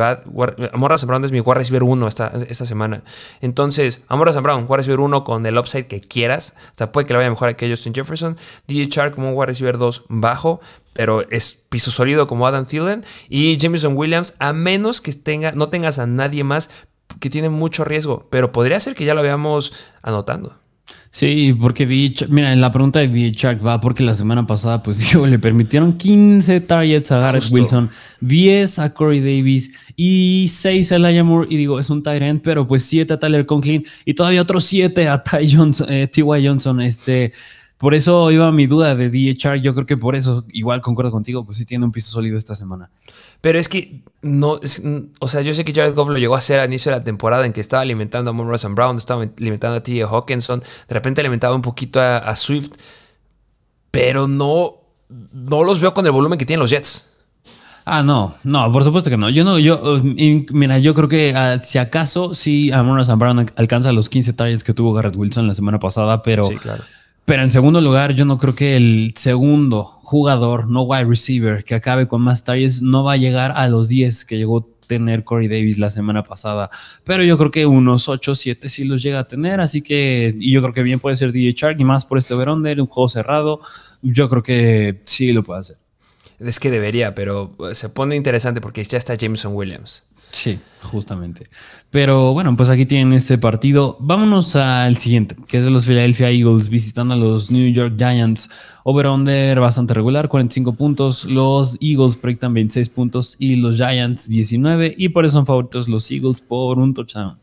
Amorra Sam Brown es mi wide receiver 1 esta, esta semana. Entonces, Amorra Sam Brown, wide receiver 1 con el upside que quieras. O sea, puede que le vaya mejor a que Justin Jefferson. DJ Shark como un wide receiver 2 bajo, pero es piso sólido como Adam Thielen. Y Jameson Williams, a menos que tenga, no tengas a nadie más que tiene mucho riesgo, pero podría ser que ya lo veamos anotando. Sí, porque mira, en la pregunta de DJ va porque la semana pasada, pues digo, le permitieron 15 targets a Garrett Wilson, 10 a Corey Davis y 6 a Elijah Moore. Y digo, es un tight end, pero pues 7 a Tyler Conklin y todavía otros 7 a Ty Johnson, eh, T.Y. Johnson. Este, por eso iba mi duda de DHR. Yo creo que por eso, igual concuerdo contigo, pues sí tiene un piso sólido esta semana. Pero es que no, o sea, yo sé que Jared Goff lo llegó a hacer al inicio de la temporada en que estaba alimentando a Monroe Brown, estaba alimentando a T.J. Hawkinson, de repente alimentaba un poquito a, Swift, pero no, no los veo con el volumen que tienen los Jets. Ah, no, no, por supuesto que no. Yo no, yo, mira, yo creo que ah, si acaso sí, Amon Brown alcanza los 15 targets que tuvo Garrett Wilson la semana pasada, pero sí, claro. Pero en segundo lugar, yo no creo que el segundo jugador, no wide receiver, que acabe con más targets, no va a llegar a los 10 que llegó a tener Corey Davis la semana pasada. Pero yo creo que unos 8 7 sí los llega a tener. Así que, y yo creo que bien puede ser DJ Shark y más por este verón de un juego cerrado. Yo creo que sí lo puede hacer. Es que debería, pero se pone interesante porque ya está Jameson Williams. Sí, justamente. Pero bueno, pues aquí tienen este partido. Vámonos al siguiente, que es de los Philadelphia Eagles visitando a los New York Giants. Over-under bastante regular, 45 puntos. Los Eagles proyectan 26 puntos y los Giants 19. Y por eso son favoritos los Eagles por un touchdown.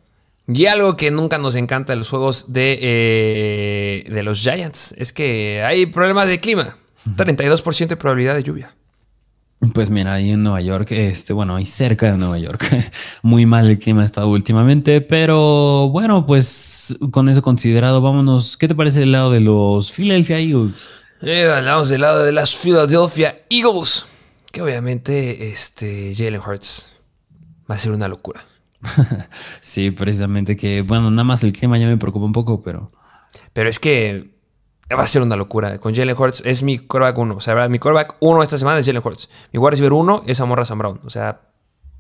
Y algo que nunca nos encanta de los juegos de, eh, de los Giants es que hay problemas de clima. 32% de probabilidad de lluvia. Pues mira, ahí en Nueva York, este, bueno, ahí cerca de Nueva York, muy mal el clima ha estado últimamente, pero bueno, pues con eso considerado, vámonos. ¿Qué te parece el lado de los Philadelphia Eagles? Eh, hablamos del lado de las Philadelphia Eagles, que obviamente este Jalen Hurts va a ser una locura. sí, precisamente que, bueno, nada más el clima ya me preocupa un poco, pero... Pero es que va a ser una locura. Con Jalen Hurts es mi quarterback 1. O sea, mi quarterback 1 esta semana es Jalen Hurts. Mi wide receiver 1 es Amorra Sam Brown. O sea,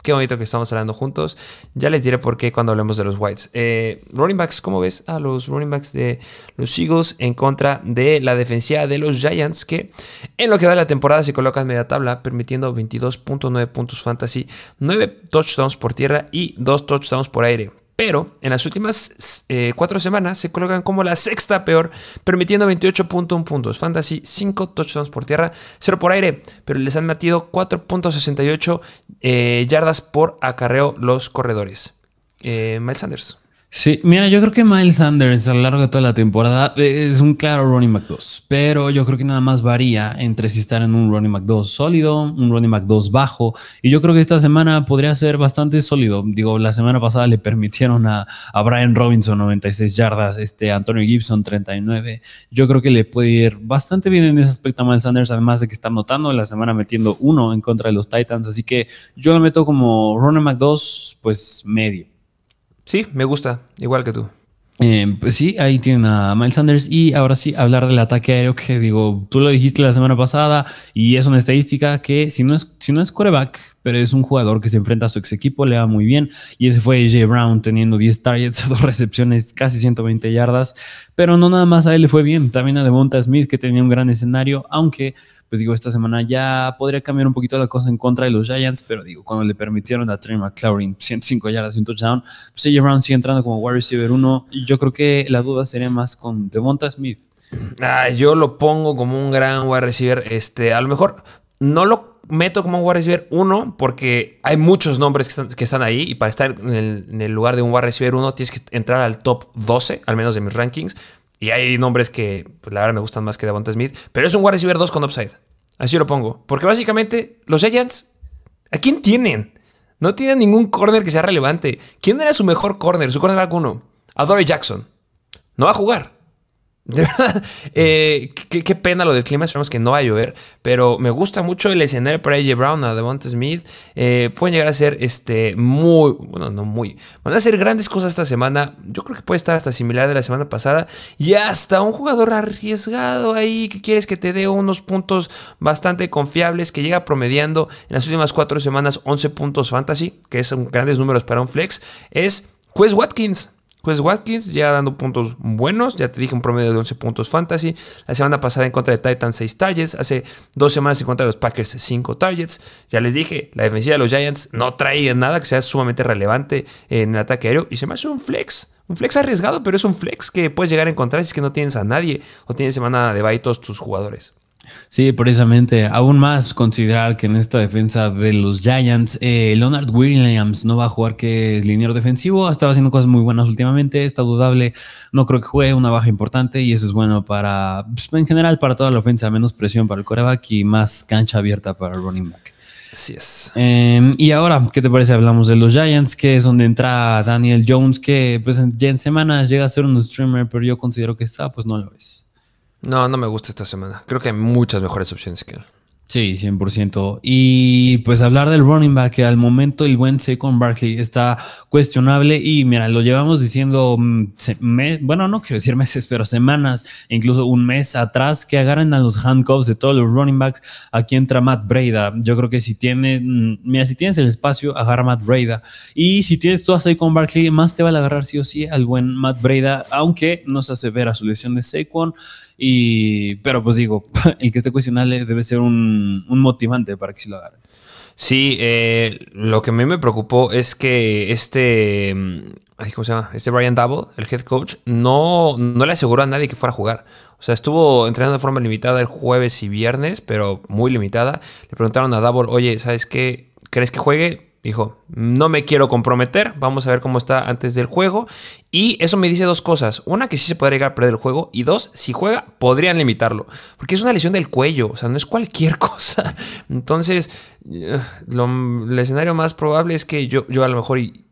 qué bonito que estamos hablando juntos. Ya les diré por qué cuando hablemos de los Whites. Eh, running backs, ¿cómo ves a los running backs de los Eagles en contra de la defensiva de los Giants? Que en lo que va de la temporada se colocan media tabla, permitiendo 22.9 puntos fantasy, 9 touchdowns por tierra y 2 touchdowns por aire. Pero en las últimas eh, cuatro semanas se colocan como la sexta peor, permitiendo 28.1 puntos. Fantasy, 5 touchdowns por tierra, 0 por aire, pero les han metido 4.68 eh, yardas por acarreo los corredores. Eh, Miles Sanders. Sí, mira, yo creo que Miles Sanders a lo largo de toda la temporada es un claro running back 2, pero yo creo que nada más varía entre si estar en un running back 2 sólido, un running back 2 bajo, y yo creo que esta semana podría ser bastante sólido. Digo, la semana pasada le permitieron a, a Brian Robinson 96 yardas, este Antonio Gibson 39. Yo creo que le puede ir bastante bien en ese aspecto a Miles Sanders, además de que está notando la semana metiendo uno en contra de los Titans, así que yo lo meto como running back 2, pues medio. Sí, me gusta, igual que tú. Eh, pues sí, ahí tienen a Miles Sanders y ahora sí hablar del ataque aéreo que digo, tú lo dijiste la semana pasada y es una estadística que si no es, si no es coreback, pero es un jugador que se enfrenta a su ex equipo, le va muy bien y ese fue AJ Brown teniendo 10 targets, dos recepciones, casi 120 yardas, pero no nada más a él le fue bien, también a Devonta Smith que tenía un gran escenario, aunque pues digo, esta semana ya podría cambiar un poquito la cosa en contra de los Giants, pero digo, cuando le permitieron a Trey McLaurin 105 yardas y un touchdown, pues AJ Brown sigue entrando como wide receiver 1 y yo creo que la duda sería más con Devonta Smith. Ah, yo lo pongo como un gran wide receiver, este, a lo mejor no lo meto como un wide receiver 1 porque hay muchos nombres que están, ahí y para estar en el, lugar de un wide receiver 1 tienes que entrar al top 12, al menos de mis rankings. Y hay nombres que, pues, la verdad, me gustan más que Devonta Smith. Pero es un wide receiver 2 con upside. Así lo pongo. Porque básicamente, los Giants, ¿a quién tienen? No tienen ningún corner que sea relevante. ¿Quién era su mejor corner? Su cornerback 1. Dory Jackson. No va a jugar. Eh, qué, pena lo del clima. Esperamos que no va a llover. Pero me gusta mucho el escenario para AJ Brown, a Devonta Smith. Eh, pueden llegar a ser este, muy, bueno, no muy. Van a hacer grandes cosas esta semana. Yo creo que puede estar hasta similar de la semana pasada. Y hasta un jugador arriesgado ahí que quieres que te dé unos puntos bastante confiables. Que llega promediando en las últimas cuatro semanas 11 puntos fantasy. Que son grandes números para un flex. Es Quest Watkins. Pues Watkins ya dando puntos buenos, ya te dije un promedio de 11 puntos fantasy. La semana pasada en contra de Titans 6 targets, hace dos semanas en contra de los Packers 5 targets. Ya les dije, la defensiva de los Giants no trae nada que sea sumamente relevante en el ataque aéreo y se me hace un flex. Un flex arriesgado, pero es un flex que puedes llegar a encontrar si es que no tienes a nadie o tienes semana de bye todos tus jugadores. Sí, precisamente. Aún más considerar que en esta defensa de los Giants, eh, Leonard Williams no va a jugar que es liniero defensivo. Estaba haciendo cosas muy buenas últimamente. Está dudable. No creo que juegue una baja importante y eso es bueno para, pues, en general, para toda la ofensa. Menos presión para el coreback y más cancha abierta para el running back. Así es. Em, y ahora, ¿qué te parece? Hablamos de los Giants, que es donde entra Daniel Jones, que pues ya en semanas llega a ser un streamer, pero yo considero que está, pues no lo es. No, no me gusta esta semana. Creo que hay muchas mejores opciones que él. Sí, 100%. Y pues hablar del running back, que al momento el buen Saquon Barkley está cuestionable y mira, lo llevamos diciendo, mm, bueno, no quiero decir meses, pero semanas, incluso un mes atrás, que agarren a los handcuffs de todos los running backs. Aquí entra Matt Breda. Yo creo que si tienes, mm, mira, si tienes el espacio, agarra a Matt Breda. Y si tienes tú a Saquon Barkley, más te va a agarrar sí o sí al buen Matt Breda, aunque no se hace ver a su lesión de Saquon. Y, pero pues digo, el que esté cuestionable debe ser un, motivante para que si lo agarre. Sí, eh, lo que a mí me preocupó es que este, mm, ¿cómo se llama? Este Brian Double, el head coach, no, no le aseguró a nadie que fuera a jugar. O sea, estuvo entrenando de forma limitada el jueves y viernes, pero muy limitada. Le preguntaron a Double, oye, ¿sabes qué? ¿Crees que juegue? Dijo, no me quiero comprometer, vamos a ver cómo está antes del juego. Y eso me dice dos cosas. Una, que sí se podría llegar a perder el juego. Y dos, si juega, podrían limitarlo. Porque es una lesión del cuello, o sea, no es cualquier cosa. Entonces, eh, el escenario más probable es que yo, yo a lo mejor y,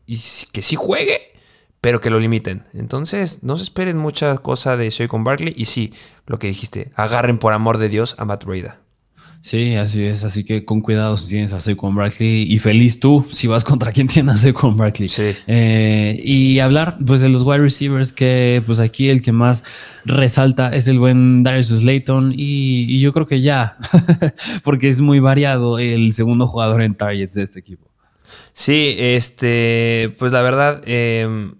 que sí juegue, pero que lo limiten. Entonces, no se esperen mucha cosa de Soy con Barkley. Y sí, lo que dijiste, agarren por amor de Dios a Matt Breda. Sí, así es. Así que con cuidado si tienes a Saquon Barkley y feliz tú si vas contra quien tiene a Saquon Barkley. Sí. Eh, y hablar pues de los wide receivers que pues aquí el que más resalta es el buen Darius Slayton y, yo creo que ya, porque es muy variado el segundo jugador en targets de este equipo. Sí, este, pues la verdad, em,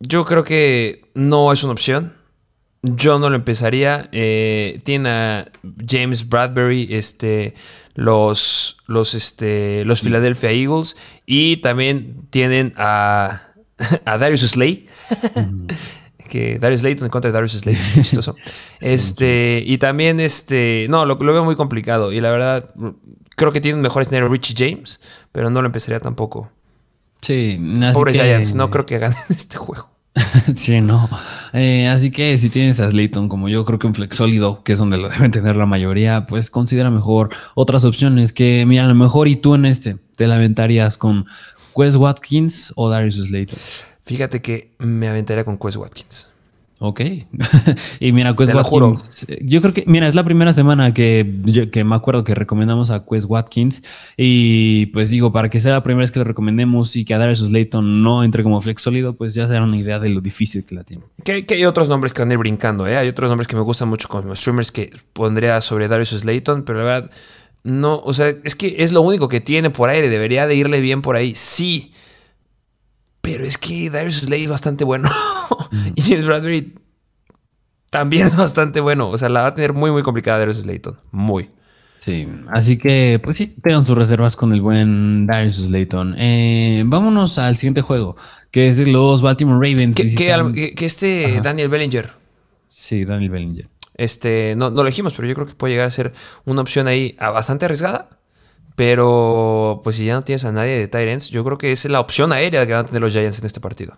yo creo que no es una opción. Yo no lo empezaría. Eh, tiene a James Bradbury, este, los, los, este, los Philadelphia Eagles. Y también tienen a, a Darius Slay. que Darius Slay en contra de Darius Slay. Chistoso. este, y también, este, no, lo, lo, veo muy complicado. Y la verdad, creo que tienen mejores escenario Richie James, pero no lo empezaría tampoco. Sí, Pobre Giants, no creo que ganen este juego. sí, no. Eh, así que si tienes a Slayton, como yo creo que un flex sólido, que es donde lo deben tener la mayoría, pues considera mejor otras opciones que, mira, a lo mejor y tú en este te la aventarías con Quest Watkins o Darius Slayton. Fíjate que me aventaría con Quest Watkins. Ok. y mira, Quest Watkins. Yo creo que, mira, es la primera semana que, que me acuerdo que recomendamos a Quest Watkins. Y pues digo, para que sea la primera vez que lo recomendemos y que a Darius Slayton no entre como flex sólido, pues ya se da una idea de lo difícil que la tiene. Que, hay otros nombres que van a ir brincando, ¿eh? Hay otros nombres que me gustan mucho como streamers que pondría sobre Darius Slayton, pero la verdad, no, o sea, es que es lo único que tiene por aire. Debería de irle bien por ahí. Sí. Pero es que Darius Slay es bastante bueno. y James Bradbury también es bastante bueno. O sea, la va a tener muy, muy complicada Darius Slayton. Muy. Sí, así que pues sí, tengan sus reservas con el buen Darius Slayton. Eh, vámonos al siguiente juego, que es de los Baltimore Ravens. Que, este Daniel Bellinger. Sí, Daniel Bellinger. Este, no, no lo dijimos, pero yo creo que puede llegar a ser una opción ahí ah, bastante arriesgada. Pero, pues si ya no tienes a nadie de Tyrants, yo creo que es la opción aérea que van a tener los Giants en este partido.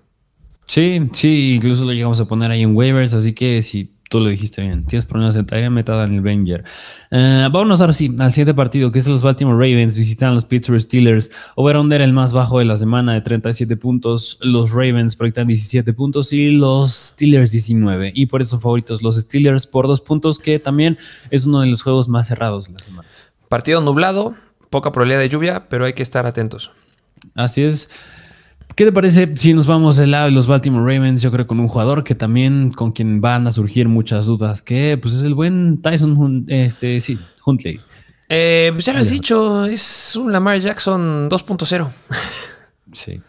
Sí, sí, incluso lo llegamos a poner ahí en waivers, así que si tú lo dijiste bien, tienes problemas en Tyrant, meta Daniel Banger. Uh, vámonos ahora sí al siguiente partido, que es los Baltimore Ravens, visitan a los Pittsburgh Steelers. Over-under el más bajo de la semana de 37 puntos, los Ravens proyectan 17 puntos y los Steelers 19. Y por eso favoritos los Steelers por dos puntos, que también es uno de los juegos más cerrados de la semana. Partido nublado, poca probabilidad de lluvia, pero hay que estar atentos. Así es. ¿Qué te parece si nos vamos del lado de los Baltimore Ravens? Yo creo con un jugador que también con quien van a surgir muchas dudas, que pues es el buen Tyson este, sí, Huntley. Eh, pues ya lo has dicho, es un Lamar Jackson 2.0. sí.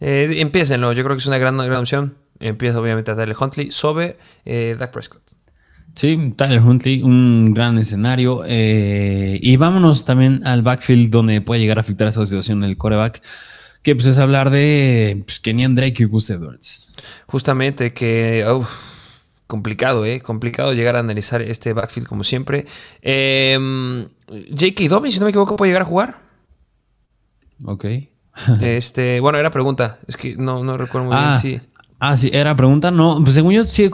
Eh, empiecenlo, yo creo que es una gran, gran opción. Empieza obviamente a darle Huntley sobre eh, Dak Prescott. Sí, Tyler Huntley, un gran escenario. Eh, y vámonos también al backfield donde puede llegar a afectar esa situación del coreback, que pues es hablar de pues, Kenyan Drake y Gus Edwards. Justamente que... complicado, ¿eh? Complicado llegar a analizar este backfield como siempre. Eh, J.K. Dobbins, si no me equivoco, puede llegar a jugar. Ok. este, bueno, era pregunta. Es que no, no recuerdo muy bien ah, si... Ah, sí, era pregunta. No, pues según yo sigue,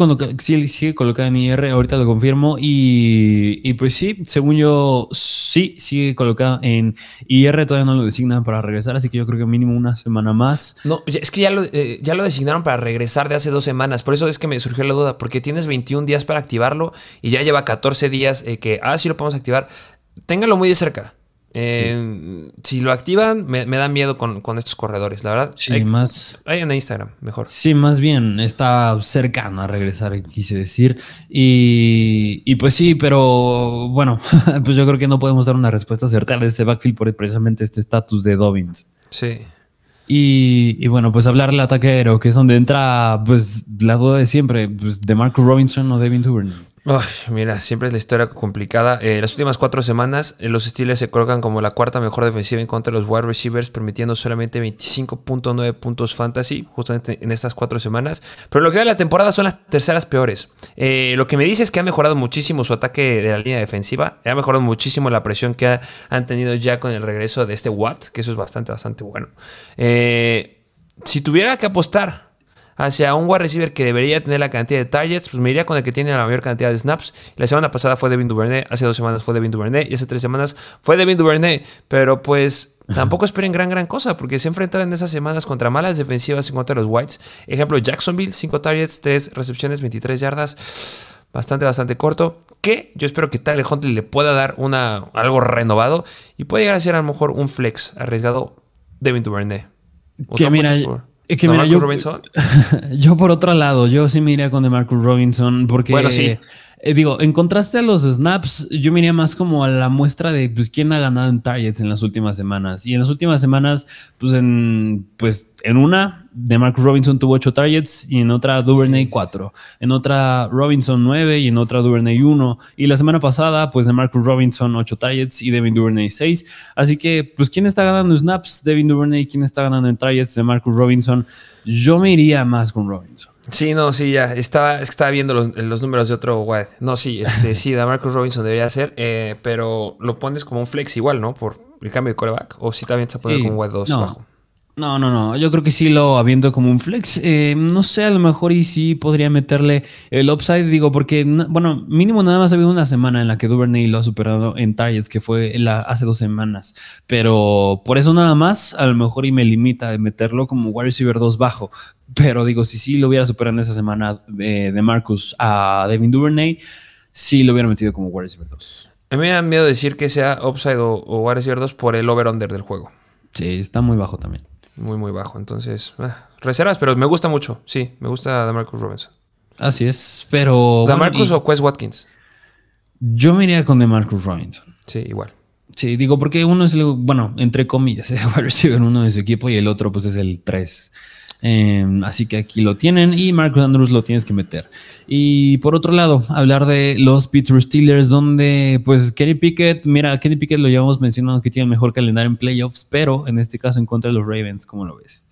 sigue colocada en IR, ahorita lo confirmo. Y, pues sí, según yo sí sigue colocada en IR, todavía no lo designan para regresar, así que yo creo que mínimo una semana más. No, es que ya lo, eh, ya lo designaron para regresar de hace dos semanas, por eso es que me surgió la duda, porque tienes 21 días para activarlo y ya lleva 14 días eh, que, ah, sí lo podemos activar. Téngalo muy de cerca. Eh, si lo activan, me, da miedo con, estos corredores, la verdad. Sí, más. Hay en Instagram, mejor. Sí, más bien está cercano a regresar, quise decir. Y, pues sí, pero bueno, pues yo creo que no podemos dar una respuesta certera de este backfield por precisamente este estatus de Dobbins. Sí. Y, bueno, pues hablar del ataque aéreo, que es donde entra pues la duda de siempre, pues, de Marcus Robinson o Devin Duvernay mira, siempre es la historia complicada. Eh, las últimas cuatro semanas, eh, los Steelers se colocan como la cuarta mejor defensiva en contra de los wide receivers, permitiendo solamente 25.9 puntos fantasy, justamente en estas cuatro semanas. Pero lo que de la temporada son las terceras peores. Eh, lo que me dice es que ha mejorado muchísimo su ataque de la línea defensiva, ha mejorado muchísimo la presión que han tenido ya con el regreso de este Watt, que eso es bastante, bastante bueno. si tuviera que apostar hacia un wide receiver que debería tener la cantidad de targets, pues me iría con el que tiene la mayor cantidad de snaps. La semana pasada fue Devin Duvernay, hace dos semanas fue Devin Duvernay y hace tres semanas fue Devin Duvernay. Pero pues tampoco esperen gran gran cosa porque se enfrentaron en esas semanas contra malas defensivas en contra de los Whites. Ejemplo, Jacksonville, 5 targets, 3 recepciones, 23 yardas. Bastante, bastante corto. Que yo espero que Tyler Huntley le pueda dar una, algo renovado y puede llegar a ser a lo mejor un flex arriesgado Devin Duvernay. Que mira, que mira, yo, Robinson? yo por otro lado, yo sí me iría con de Marcus Robinson porque... Bueno, sí. Eh, digo, en contraste a los snaps, yo me iría más como a la muestra de pues, quién ha ganado en targets en las últimas semanas. Y en las últimas semanas, pues en, pues, en una, de Marcus Robinson tuvo 8 targets y en otra Duvernay 4. En otra Robinson 9 y en otra Duvernay 1. Y la semana pasada, pues de Marcus Robinson 8 targets y Devin Duvernay 6. Así que, pues, ¿quién está ganando snaps? Devin Duvernay. ¿Quién está ganando en targets de Marcus Robinson? Yo me iría más con Robinson. Sí, no, sí, ya. Estaba, es que estaba viendo los, números de otro wide. No, sí, este, sí, de Marcus Robinson debería ser, eh, pero lo pones como un flex igual, ¿no? Por el cambio de coreback. O si también se puede con wide 2 bajo. No, no, no. Yo creo que sí lo habiendo como un flex. Eh, no sé, a lo mejor y sí podría meterle el upside, digo, porque, bueno, mínimo nada más ha habido una semana en la que Duvernay lo ha superado en targets, que fue la, hace dos semanas. Pero por eso nada más, a lo mejor y me limita de meterlo como wide receiver 2 bajo. Pero digo, si sí lo hubiera superado en esa semana de, de Marcus a Devin Duvernay, sí lo hubiera metido como wide receiver 2. A mí me da miedo decir que sea upside o, o wide receiver 2 por el over-under del juego. Sí, está muy bajo también. Muy, muy bajo. Entonces, ah, reservas, pero me gusta mucho. Sí, me gusta Marcus Robinson. Así es, pero. ¿Damarcus bueno, o Quest Watkins? Yo me iría con Marcus Robinson. Sí, igual. Sí, digo, porque uno es el, bueno, entre comillas, el uno de su equipo y el otro, pues es el 3. Em, así que aquí lo tienen y Marcus Andrews lo tienes que meter. Y por otro lado, hablar de los Pittsburgh Steelers, donde pues Kenny Pickett, mira, Kenny Pickett lo llevamos mencionando que tiene el mejor calendario en playoffs, pero en este caso en contra de los Ravens, ¿cómo lo ves?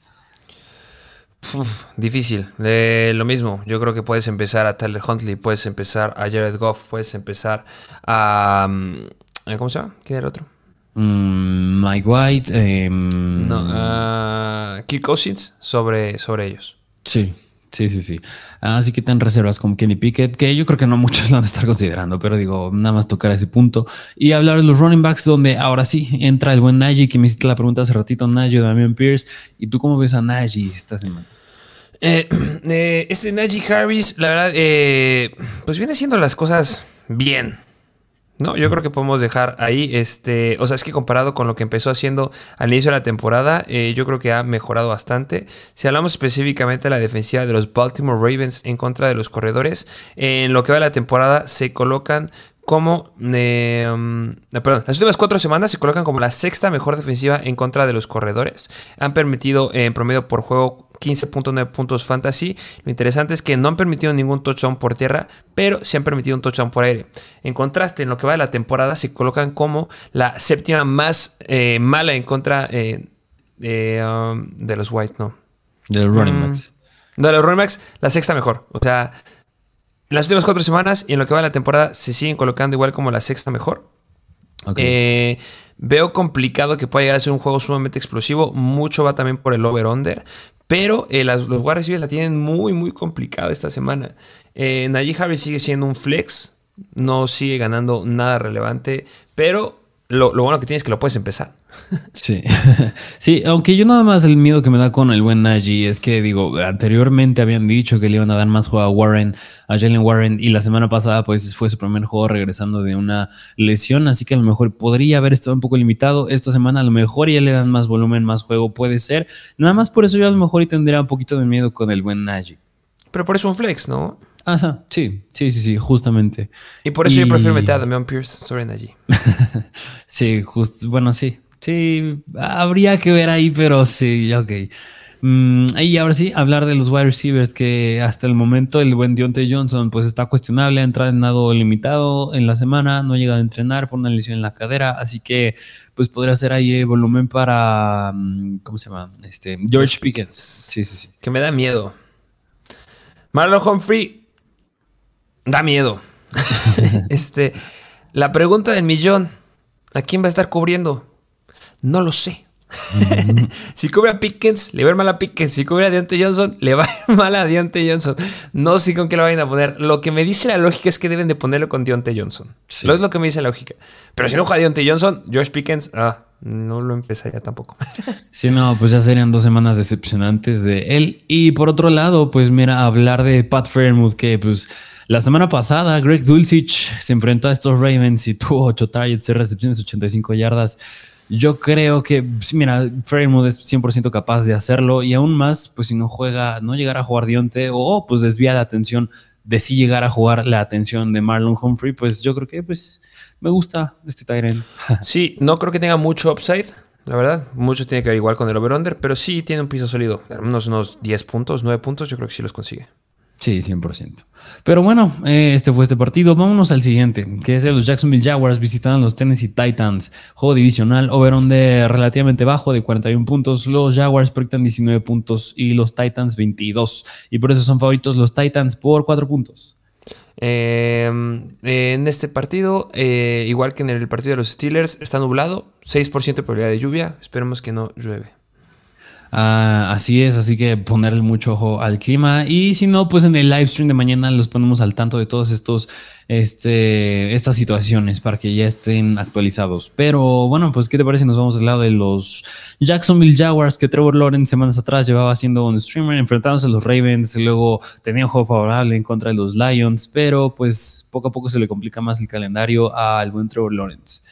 difícil, lo mismo. Yo creo que puedes empezar a Tyler Huntley, puedes empezar a Jared Goff, puedes empezar a. Mm, ¿Cómo se llama? ¿Quién era el otro? Mm, Mike White. Em, no, uh, Kirk Cousins sobre, sobre ellos. Sí, sí, sí, sí. Así que ten reservas con Kenny Pickett, que yo creo que no muchos lo han de estar considerando, pero digo, nada más tocar ese punto. Y hablar de los running backs, donde ahora sí entra el buen Najee, que me hiciste la pregunta hace ratito, Najee, Damian Pierce. ¿Y tú cómo ves a Najee esta semana? Eh, eh, este Najee Harris, la verdad, eh, pues viene haciendo las cosas bien. No, yo creo que podemos dejar ahí, este, o sea, es que comparado con lo que empezó haciendo al inicio de la temporada, eh, yo creo que ha mejorado bastante. Si hablamos específicamente de la defensiva de los Baltimore Ravens en contra de los corredores, en lo que va de la temporada se colocan como, eh, um, perdón, las últimas cuatro semanas se colocan como la sexta mejor defensiva en contra de los corredores. Han permitido en promedio por juego 15.9 puntos fantasy. Lo interesante es que no han permitido ningún touchdown por tierra, pero sí han permitido un touchdown por aire. En contraste, en lo que va de la temporada, se colocan como la séptima más eh, mala en contra eh, um, de los White, no. De los running mm. backs. de los running backs, la sexta mejor. O sea, las últimas cuatro semanas y en lo que va de la temporada se siguen colocando igual como la sexta mejor. Eh, veo complicado que pueda llegar a ser un juego sumamente explosivo. Mucho va también por el over-under. Pero eh, los Warriors la tienen muy, muy complicada esta semana. Eh, Najee Harris sigue siendo un flex. No sigue ganando nada relevante. Pero lo, bueno que tienes es que lo puedes empezar. Sí. sí, aunque yo nada más el miedo que me da con el buen Najee es que, digo, anteriormente habían dicho que le iban a dar más juego a Warren, a Jalen Warren, y la semana pasada, pues fue su primer juego regresando de una lesión, así que a lo mejor podría haber estado un poco limitado. Esta semana a lo mejor ya le dan más volumen, más juego, puede ser. Nada más por eso yo a lo mejor y tendría un poquito de miedo con el buen Najee. Pero por eso un flex, ¿no? Ajá, sí, sí, sí, sí, justamente. Y por eso yo prefiero meter a Damian Pierce sobre Najee. sí, justo, bueno, sí. Sí, habría que ver ahí, pero sí, ok. Mm, y ahora sí, hablar de los wide receivers que hasta el momento el buen Deontay Johnson pues está cuestionable, ha entrenado limitado en la semana, no ha llegado a entrenar por una lesión en la cadera, así que pues podría ser ahí volumen para, mm, ¿cómo se llama? Este, George Pickens. Sí, sí, sí. Que me da miedo. Marlon Humphrey da miedo. este, la pregunta del millón, ¿a quién va a estar cubriendo? No lo sé. si cubre a Pickens, le va a ir mal a Pickens. Si cubre a Deontay Johnson, le va a ir mal a Deontay Johnson. No sé con qué lo vayan a poner. Lo que me dice la lógica es que deben de ponerlo con Deontay Johnson. Lo es lo que me dice la lógica. Pero si no juega Deontay Johnson, George Pickens, ah, no lo empezaría tampoco. sí, no, pues ya serían dos semanas decepcionantes de él. Y por otro lado, pues mira, hablar de Pat Fairmouth, que pues la semana pasada Greg Dulcich se enfrentó a estos Ravens y tuvo 8 targets, 6 recepciones, 85 yardas. Yo creo que, mira, Fairmouth es 100% capaz de hacerlo y aún más, pues si no juega, no llegar a jugar Dionte o pues desvía la atención de si llegar a jugar la atención de Marlon Humphrey, pues yo creo que pues me gusta este Tyrant. Sí, no creo que tenga mucho upside, la verdad. Mucho tiene que ver igual con el over-under, pero sí tiene un piso sólido. Menos unos 10 puntos, 9 puntos, yo creo que sí los consigue. Sí, 100%. Pero bueno, eh, este fue este partido. Vámonos al siguiente, que es de los Jacksonville Jaguars visitando los Tennessee Titans. Juego divisional, over de relativamente bajo de 41 puntos. Los Jaguars proyectan 19 puntos y los Titans 22. Y por eso son favoritos los Titans por 4 puntos. Em, en este partido, eh, igual que en el partido de los Steelers, está nublado, 6% de probabilidad de lluvia. Esperemos que no llueve. Ah, así es, así que ponerle mucho ojo al clima. Y si no, pues en el live stream de mañana los ponemos al tanto de todos estos, este, estas situaciones para que ya estén actualizados. Pero bueno, pues, ¿qué te parece? Nos vamos al lado de los Jacksonville Jaguars, que Trevor Lawrence semanas atrás llevaba siendo un streamer, enfrentándose a los Ravens, y luego tenía un juego favorable en contra de los Lions, pero pues poco a poco se le complica más el calendario al buen Trevor Lawrence.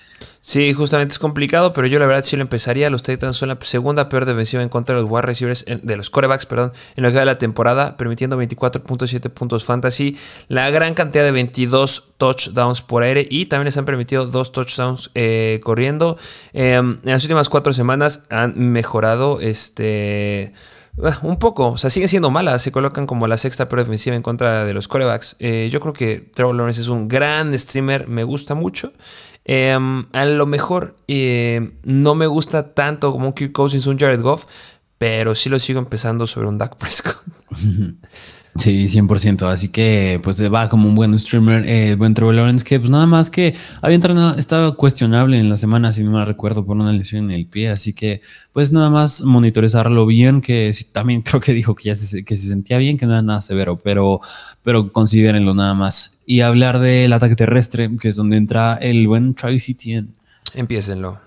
Sí, justamente es complicado, pero yo la verdad sí lo empezaría. Los Titans son la segunda peor defensiva en contra de los wide receivers, de los corebacks, perdón, en lo que va de la temporada, permitiendo 24.7 puntos fantasy, la gran cantidad de 22 touchdowns por aire y también les han permitido dos touchdowns eh, corriendo. Em, en las últimas cuatro semanas han mejorado este... Ah, un poco, o sea, siguen siendo malas. Se colocan como la sexta peor defensiva en contra de los corebacks. Eh, yo creo que Trevor Lawrence es un gran streamer, me gusta mucho. Em, a lo mejor eh, no me gusta tanto como un Kirk Cousins, un Jared Goff, pero sí lo sigo empezando sobre un Dak Prescott. Sí, 100%. Así que pues va como un buen streamer, eh, buen Trevor Lawrence, que pues nada más que había entrenado, estaba cuestionable en la semana, si no me recuerdo, por una lesión en el pie. Así que pues nada más monitorizarlo bien, que también creo que dijo que ya se, que se sentía bien, que no era nada severo, pero, pero considérenlo nada más y hablar del ataque terrestre, que es donde entra el buen Travis Etienne. Empiecenlo.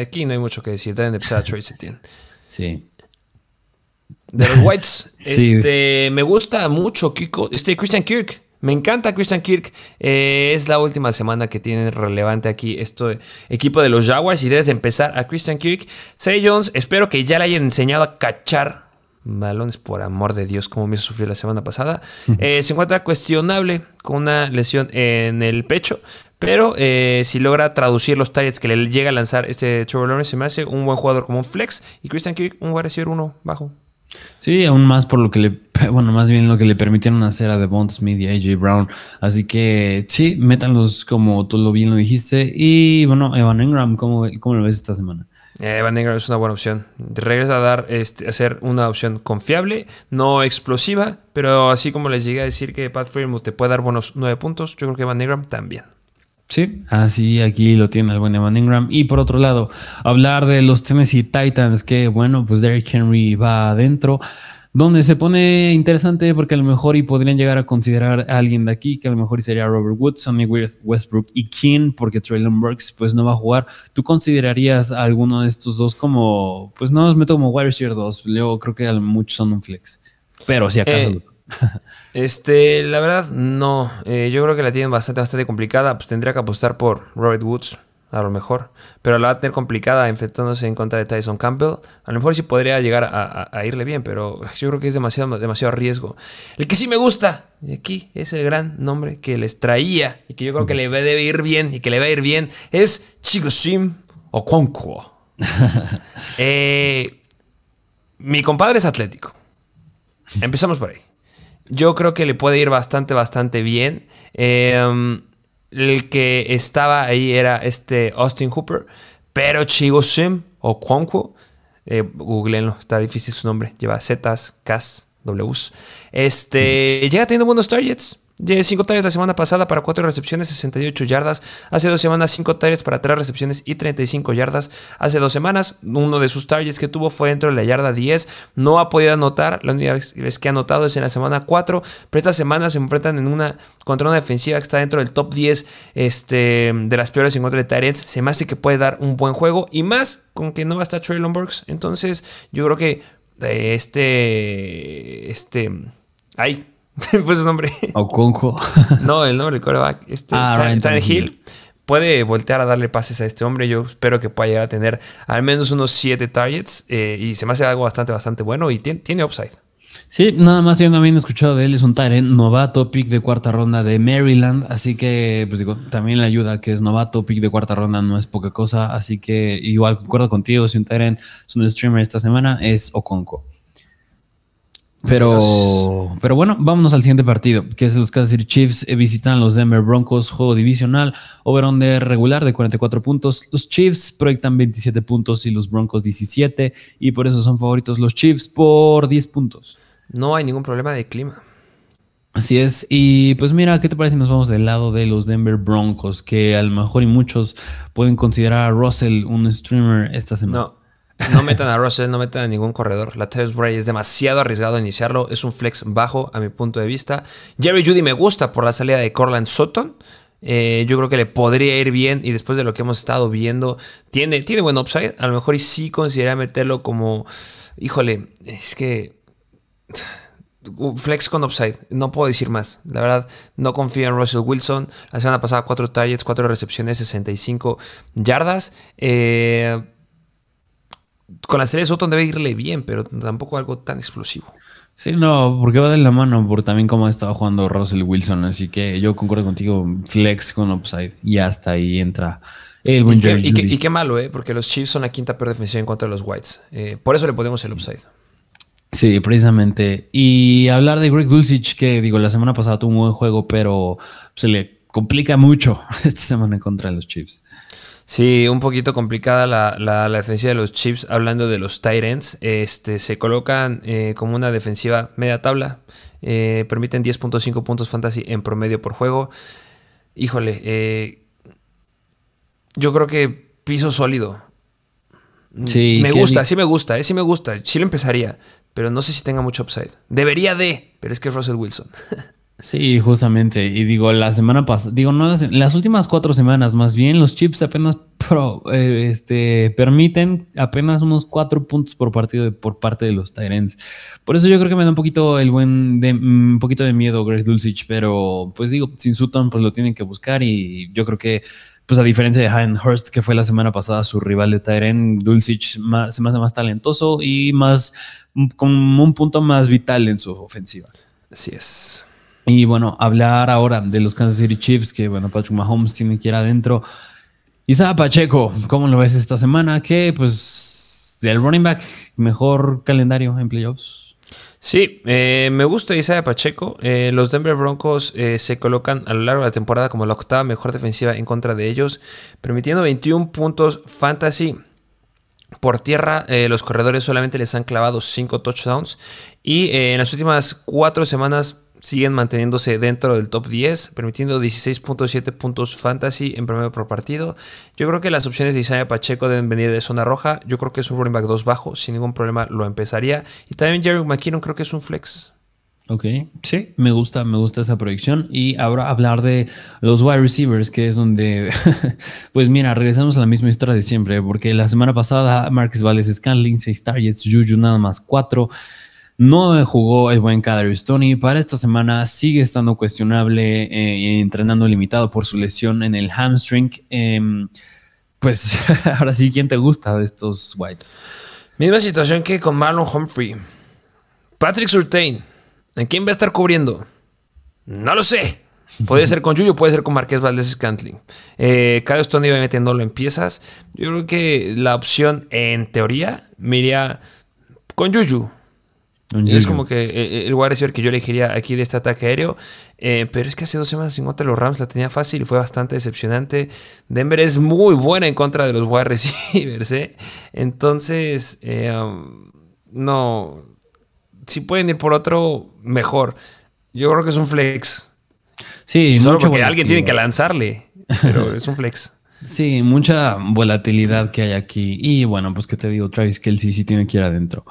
Aquí no hay mucho que decir, deben empezar a Travis Etienne. Sí. De los Whites, este, me gusta mucho Kiko, este Christian Kirk. Me encanta Christian Kirk. Eh, es la última semana que tiene relevante aquí este equipo de los Jaguars y debes empezar a Christian Kirk. Say Jones, espero que ya le hayan enseñado a cachar balones, por amor de Dios, como me hizo sufrir la semana pasada. Eh, se encuentra cuestionable con una lesión en el pecho, pero eh, si logra traducir los targets que le llega a lanzar este Trevor Lawrence, se me hace un buen jugador como un flex y Christian Kirk un wide receiver uno bajo. Sí, aún más por lo que le, bueno, más bien lo que le permitieron hacer a Devon Smith y AJ Brown. Así que sí, métanlos como tú lo bien lo dijiste. Y bueno, Evan Engram, ¿cómo, cómo lo ves esta semana? Eh, Van Ingram es una buena opción. Regresa a dar, este, a ser una opción confiable, no explosiva, pero así como les llegué a decir que Pat Freeman te puede dar buenos nueve puntos, yo creo que Van Ingram también. Sí, así aquí lo tiene el buen Evan Ingram. Y por otro lado, hablar de los Tennessee Titans, que bueno, pues Derrick Henry va adentro donde se pone interesante porque a lo mejor y podrían llegar a considerar a alguien de aquí, que a lo mejor sería Robert Woods, Sonny Westbrook y King, porque Traylon Burks pues no va a jugar. ¿Tú considerarías a alguno de estos dos como, pues no los meto como wide receiver 2, yo creo que muchos son un flex, pero si acaso eh, Este, la verdad, no. Eh, yo creo que la tienen bastante, bastante complicada. Pues tendría que apostar por Robert Woods a lo mejor. Pero la va a tener complicada enfrentándose en contra de Tyson Campbell. A lo mejor sí podría llegar a, irle bien, pero yo creo que es demasiado, demasiado riesgo. El que sí me gusta, y aquí es el gran nombre que les traía y que yo creo que le debe ir bien y que le va a ir bien, es Chigoshim Okonkwo. eh, mi compadre es atlético. Empezamos por ahí. Yo creo que le puede ir bastante, bastante bien. Eh, el que estaba ahí era este Austin Hooper, pero Chigo Sim o Kwonkwo, eh, googleenlo, está difícil su nombre, lleva Zetas, Ks, Ws. Este, llega teniendo buenos targets. De 5 targets la semana pasada para 4 recepciones, 68 yardas. Hace dos semanas 5 targets para 3 recepciones y 35 yardas. Hace dos semanas uno de sus targets que tuvo fue dentro de la yarda 10. No ha podido anotar. La única vez que ha anotado es en la semana 4. Pero esta semana se enfrentan en una contra una defensiva que está dentro del top 10 este, de las peores en contra de targets. Se me hace que puede dar un buen juego. Y más con que no va a estar Traylon Burks. Entonces yo creo que eh, este... Este... Ahí fue su nombre. Oconjo. no, el nombre del coreback. Este, ah, Hill puede voltear a darle pases a este hombre. Yo espero que pueda llegar a tener al menos unos 7 targets. Eh, y se me hace algo bastante, bastante bueno. Y tiene, upside. Sí, nada más yo no había escuchado de él. Es un Tyrant novato, pick de cuarta ronda de Maryland. Así que, pues digo, también le ayuda que es novato, pick de cuarta ronda no es poca cosa. Así que, igual concuerdo contigo. Si un Tyrant es un streamer esta semana, es Oconco. Pero, pero bueno, vámonos al siguiente partido, que es los Kansas City Chiefs eh, visitan los Denver Broncos, juego divisional, over-under regular de 44 puntos. Los Chiefs proyectan 27 puntos y los Broncos 17, y por eso son favoritos los Chiefs por 10 puntos. No hay ningún problema de clima. Así es, y pues mira, ¿qué te parece si nos vamos del lado de los Denver Broncos? Que a lo mejor y muchos pueden considerar a Russell un streamer esta semana. No, No metan a Russell, no metan a ningún corredor. La Tavis Bray es demasiado arriesgado iniciarlo. Es un flex bajo a mi punto de vista. Jerry Judy me gusta por la salida de Corland Sutton. Eh, yo creo que le podría ir bien y después de lo que hemos estado viendo, tiene, tiene buen upside. A lo mejor y sí consideraría meterlo como, híjole, es que flex con upside, no puedo decir más. La verdad, no confío en Russell Wilson. La semana pasada, 4 targets, 4 recepciones, 65 yardas. Eh, con la serie de Sutton debe irle bien, pero tampoco algo tan explosivo. Sí, no, porque va de la mano por también cómo ha estado jugando Russell Wilson. Así que yo concuerdo contigo, flex con upside. Y hasta ahí entra el buen y, qué, y, qué, malo, ¿eh? Porque los Chiefs son la quinta peor defensiva en contra de los Whites. Eh, por eso le ponemos el upside. Sí, precisamente. Y hablar de Greg Dulcich, que digo, la semana pasada tuvo un buen juego, pero se le complica mucho esta semana en contra de los Chiefs. Sí, un poquito complicada la, la, defensiva de los Chiefs. Hablando de los Titans, este, se colocan eh, como una defensiva media tabla. Eh, permiten 10.5 puntos fantasy en promedio por juego. Híjole, eh, yo creo que piso sólido. Sí, me gusta, sí me gusta, sí me gusta. Sí lo empezaría, pero no sé si tenga mucho upside. Debería de, pero es que es Russell Wilson. Sí, justamente. Y digo, la semana pasada, digo, no las, últimas cuatro semanas, más bien, los chips apenas eh, este, permiten apenas unos cuatro puntos por partido por parte de los Tyrants. Por eso yo creo que me da un poquito el buen, de, mm, un poquito de miedo Greg Dulcich, pero pues digo, sin Sutton, pues lo tienen que buscar y yo creo que pues a diferencia de Hayden Hurst, que fue la semana pasada su rival de Tyrant, Dulcich se me hace más talentoso y más con un punto más vital en su ofensiva. Así es. Y bueno, hablar ahora de los Kansas City Chiefs, que bueno, Patrick Mahomes tiene que ir adentro. Isaiah Pacheco, ¿cómo lo ves esta semana? Que pues el running back, mejor calendario en playoffs. Sí, eh, me gusta Isaiah Pacheco. Eh, los Denver Broncos eh, se colocan a lo largo de la temporada como la octava mejor defensiva en contra de ellos, permitiendo 21 puntos fantasy. Por tierra, los corredores solamente les han clavado 5 touchdowns. Y en las últimas 4 semanas siguen manteniéndose dentro del top 10, permitiendo 16.7 puntos fantasy en promedio por partido. Yo creo que las opciones de Isaiah Pacheco deben venir de zona roja. Yo creo que es un running back 2 bajo, sin ningún problema lo empezaría. Y también Jerry McKinnon creo que es un flex. Ok, sí, me gusta, me gusta esa proyección. Y ahora hablar de los wide receivers, que es donde, pues mira, regresamos a la misma historia de siempre, porque la semana pasada Marcus Valles Scanling, 6 targets, Juju nada más 4. No jugó el buen Kadarius Tony. Para esta semana sigue estando cuestionable, eh, entrenando limitado por su lesión en el hamstring. Em, pues ahora sí, ¿quién te gusta de estos Whites? Misma situación que con Marlon Humphrey. Patrick Surtain. ¿En quién va a estar cubriendo? No lo sé. Puede ser con Juju, puede ser con Marqués Valdés Scantling. Eh, Kadarius Tony obviamente no lo empiezas. Yo creo que la opción, en teoría, me con Es como que eh, eh, el wide receiver que yo elegiría aquí de este ataque aéreo. Eh, pero es que hace dos semanas en contra de los Rams la tenía fácil y fue bastante decepcionante. Denver es muy buena en contra de los wide receivers. Entonces, um, no. Si pueden ir por otro, mejor. Yo creo que es un flex. Sí, solo porque alguien tiene que lanzarle. Pero es un flex. Sí, mucha volatilidad que hay aquí. Y bueno, pues que te digo, Travis Kelsey sí tiene que ir adentro.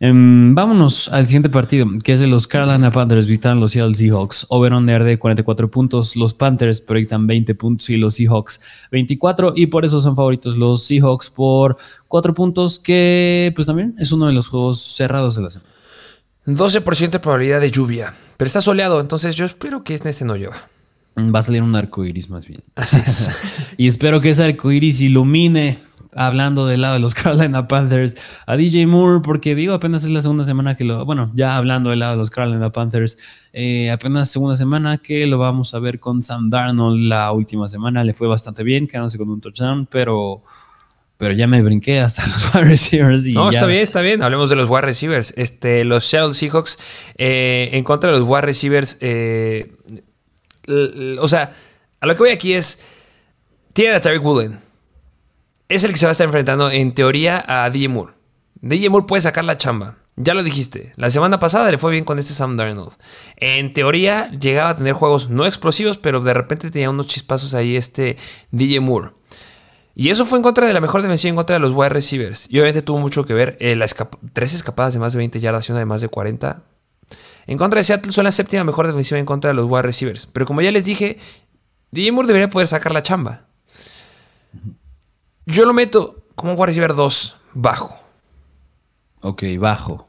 Em, vámonos al siguiente partido, que es de los Carolina Panthers visitan los Seattle Seahawks. Over-under de 44 puntos. Los Panthers proyectan 20 puntos y los Seahawks 24. Y por eso son favoritos los Seahawks por 4 puntos, que pues también es uno de los juegos cerrados de la semana. 12% de probabilidad de lluvia. Pero está soleado, entonces yo espero que este no llueva. Va a salir un arco iris más bien. Así es. y espero que ese arco iris ilumine hablando del lado de los Carolina Panthers a DJ Moore, porque digo, apenas es la segunda semana que lo, bueno, ya hablando del lado de los Carolina Panthers, eh, apenas segunda semana que lo vamos a ver con Sam Darnold la última semana, le fue bastante bien, quedándose con un touchdown, pero, pero ya me brinqué hasta los wide receivers. Y no, está bien, está bien, hablemos de los wide receivers. Este, los Seattle Seahawks eh, en contra de los wide receivers, eh, o sea, a lo que voy aquí es, tiene a Tariq Woolen es el que se va a estar enfrentando en teoría a DJ Moore. DJ Moore puede sacar la chamba. Ya lo dijiste, la semana pasada le fue bien con este Sam Darnold. En teoría llegaba a tener juegos no explosivos, pero de repente tenía unos chispazos ahí este DJ Moore. Y eso fue en contra de la mejor defensiva en contra de los wide receivers. Y obviamente tuvo mucho que ver eh, las tres escapadas de más de 20 yardas y una de más de 40. En contra de Seattle son la séptima mejor defensiva en contra de los wide receivers. Pero como ya les dije, DJ Moore debería poder sacar la chamba. Yo lo meto como un wide receiver 2, bajo. Ok, bajo.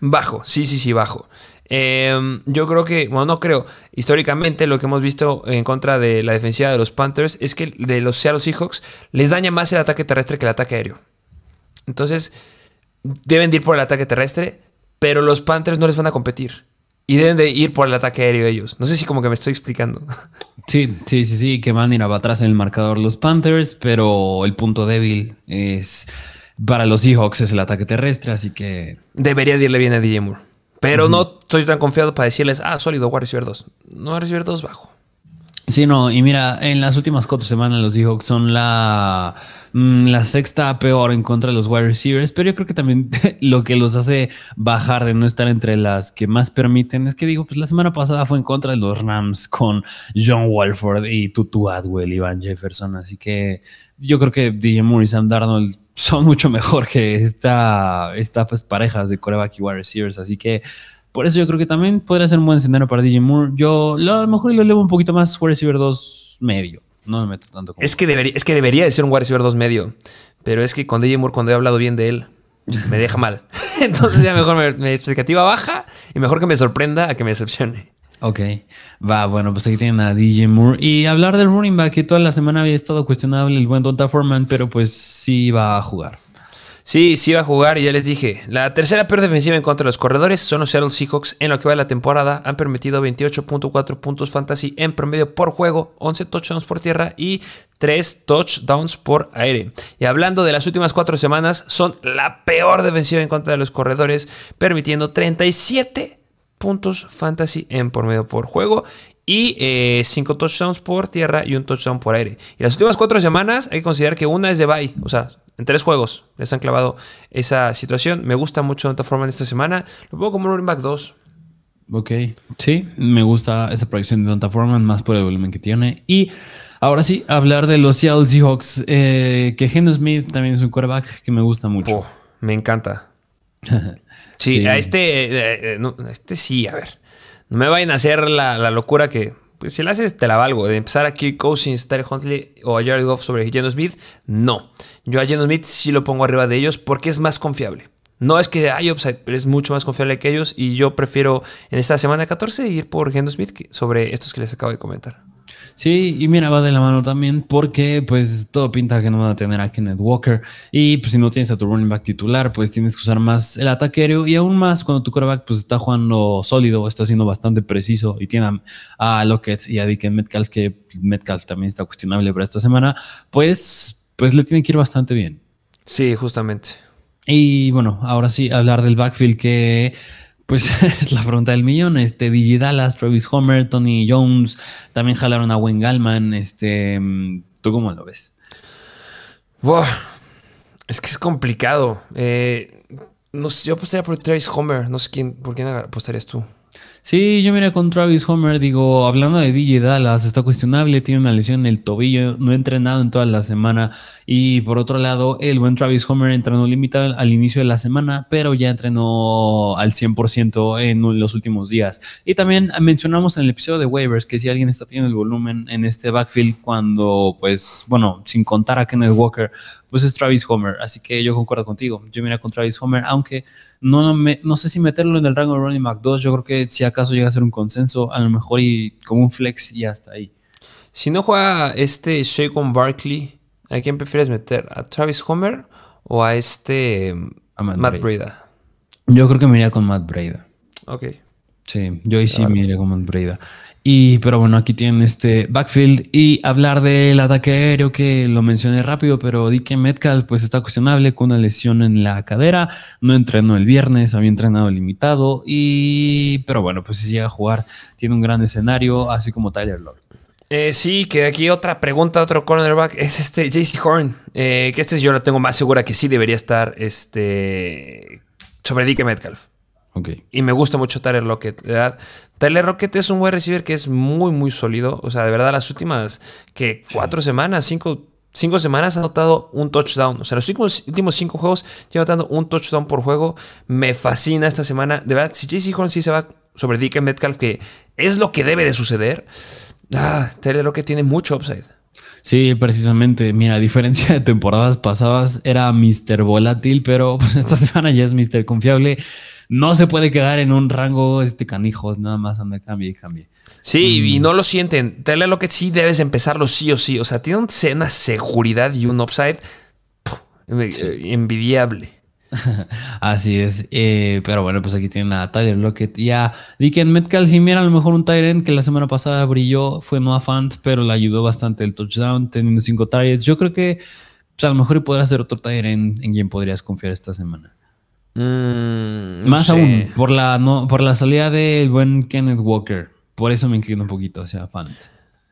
Bajo, sí, sí, sí, bajo. Em, yo creo que, bueno, no creo. Históricamente, lo que hemos visto en contra de la defensiva de los Panthers es que de los Seattle Seahawks les daña más el ataque terrestre que el ataque aéreo. Entonces, deben de ir por el ataque terrestre, pero los Panthers no les van a competir. Y deben de ir por el ataque aéreo ellos. No sé si como que me estoy explicando. Sí, sí, sí, sí, que van a ir atrás en el marcador los Panthers, pero el punto débil es para los Seahawks es el ataque terrestre, así que... Debería irle bien a DJ Moore. Pero no estoy tan confiado para decirles, ah, sólido, voy a recibir dos. No voy a recibir dos bajo. Sí, no, y mira, en las últimas cuatro semanas los Seahawks son la, la sexta peor en contra de los wide receivers, pero yo creo que también lo que los hace bajar de no estar entre las que más permiten es que digo, pues la semana pasada fue en contra de los Rams con John Walford y Tutu Atwell y Van Jefferson, así que yo creo que DJ Moore y Sam Darnold son mucho mejor que esta, esta pues, parejas de coreback y wide receivers. Así que por eso yo creo que también podría ser un buen escenario para DJ Moore. Yo a lo mejor lo elevo un poquito más wide receiver 2 medio. No me meto tanto como. Es que, debería, es que debería de ser un wide receiver 2 medio. Pero es que con DJ Moore, cuando he hablado bien de él, me deja mal. Entonces ya mejor me, me expectativa baja y mejor que me sorprenda a que me decepcione. Ok, va, bueno, pues aquí tienen a DJ Moore. Y hablar del running back, que toda la semana había estado cuestionable el buen Donta Foreman, pero pues sí va a jugar. Sí, sí va a jugar y ya les dije. La tercera peor defensiva en contra de los corredores son los Seattle Seahawks. En lo que va de la temporada han permitido 28.4 puntos fantasy en promedio por juego, 11 touchdowns por tierra y 3 touchdowns por aire. Y hablando de las últimas cuatro semanas, son la peor defensiva en contra de los corredores, permitiendo 37 puntos fantasy en por medio por juego y 5 eh, touchdowns por tierra y un touchdown por aire. Y las últimas cuatro semanas hay que considerar que una es de bye, o sea, en tres juegos les han clavado esa situación. Me gusta mucho Donta Foreman esta semana. Lo pongo como running back 2. Ok, sí, me gusta esta proyección de Donta Foreman, más por el volumen que tiene. Y ahora sí, hablar de los Seattle Seahawks, eh, que Geno Smith también es un quarterback que me gusta mucho. Oh, me encanta. Sí, a este, eh, eh, este sí, a ver. No me vayan a hacer la, locura que, si la haces, te la valgo. De empezar a Kirk Cousins, Terry Huntley o a Jared Goff sobre Geno Smith, no. Yo a Geno Smith sí lo pongo arriba de ellos porque es más confiable. No es que hay upside, pero es mucho más confiable que ellos. Y yo prefiero en esta semana 14 ir por Geno Smith sobre estos que les acabo de comentar. Sí, y mira, va de la mano también porque pues todo pinta que no van a tener a Kenneth Walker y pues si no tienes a tu running back titular, pues tienes que usar más el ataque aéreo y aún más cuando tu quarterback pues está jugando sólido, está siendo bastante preciso y tiene a, Lockett y a Dick Metcalf, que Metcalf también está cuestionable para esta semana, pues, pues le tiene que ir bastante bien. Sí, justamente. Y bueno, ahora sí, hablar del backfield que pues es la pregunta del millón. Este, Digi Dallas, Travis Homer, Tony Jones, también jalaron a Wayne Gallman. Este, ¿Tú cómo lo ves? es que es complicado. Eh, no sé, yo apostaría por Travis Homer. No sé quién, por quién apostarías tú. Sí, yo miré con Travis Homer, digo, hablando de DJ Dallas, está cuestionable, tiene una lesión en el tobillo, no ha entrenado en toda la semana. Y por otro lado, el buen Travis Homer entrenó limitado al inicio de la semana, pero ya entrenó al 100% en los últimos días. Y también mencionamos en el episodio de waivers que si alguien está teniendo el volumen en este backfield cuando, pues, bueno, sin contar a Kenneth Walker, pues es Travis Homer. Así que yo concuerdo contigo. Yo miré con Travis Homer, aunque no, me, no sé si meterlo en el rango de running back 2. Yo creo que si acaso llega a ser un consenso, a lo mejor y como un flex y hasta ahí. Si no juega este Shaquan Barkley, ¿a quién prefieres meter? ¿A Travis Homer o a este Matt, Breda? Yo creo que me iría con Matt Breda. Ok. Sí, yo ahí sí me iría con Matt Breda. Y, pero bueno, aquí tienen este backfield y hablar del ataque aéreo que lo mencioné rápido, pero DK Metcalf pues está cuestionable con una lesión en la cadera, no entrenó el viernes, había entrenado limitado y, pero bueno, pues si llega a jugar, tiene un gran escenario, así como Tyler Lord. Eh, sí, que aquí otra pregunta, otro cornerback, es este JC Horn, eh, que este yo lo tengo más segura que sí debería estar este, sobre DK Metcalf. Y me gusta mucho Tyler Lockett. ¿verdad? Tyler Lockett es un buen receiver que es muy, muy sólido. O sea, de verdad, las últimas que cuatro semanas, cinco, cinco semanas ha anotado un touchdown. O sea, los últimos, cinco juegos lleva anotando un touchdown por juego. Me fascina esta semana. De verdad, si JC Horn sí se va sobre DK Metcalf, que es lo que debe de suceder, ah, lo que tiene mucho upside. Sí, precisamente. Mira, a diferencia de temporadas pasadas, era Mr. Volátil, pero pues, esta semana ya es Mr. Confiable. No se puede quedar en un rango este canijos, nada más anda, cambie y cambie. Sí, y mm. no lo sienten. Taylor lo que sí debes empezarlo sí o sí. O sea, tiene una seguridad y un upside eh, envidiable. Así es. Eh, pero bueno, pues aquí tienen a Tyler Lockett y a Dicken Metcalf. Y mira, a lo mejor un Tyrant que la semana pasada brilló fue Noah Fant, pero le ayudó bastante el touchdown, teniendo cinco targets. Yo creo que pues, a lo mejor podrás ser otro Tyrant en quien podrías confiar esta semana. Mm, Más aún, por la, no, por la salida del buen Kenneth Walker. Por eso me inclino un poquito hacia Fant.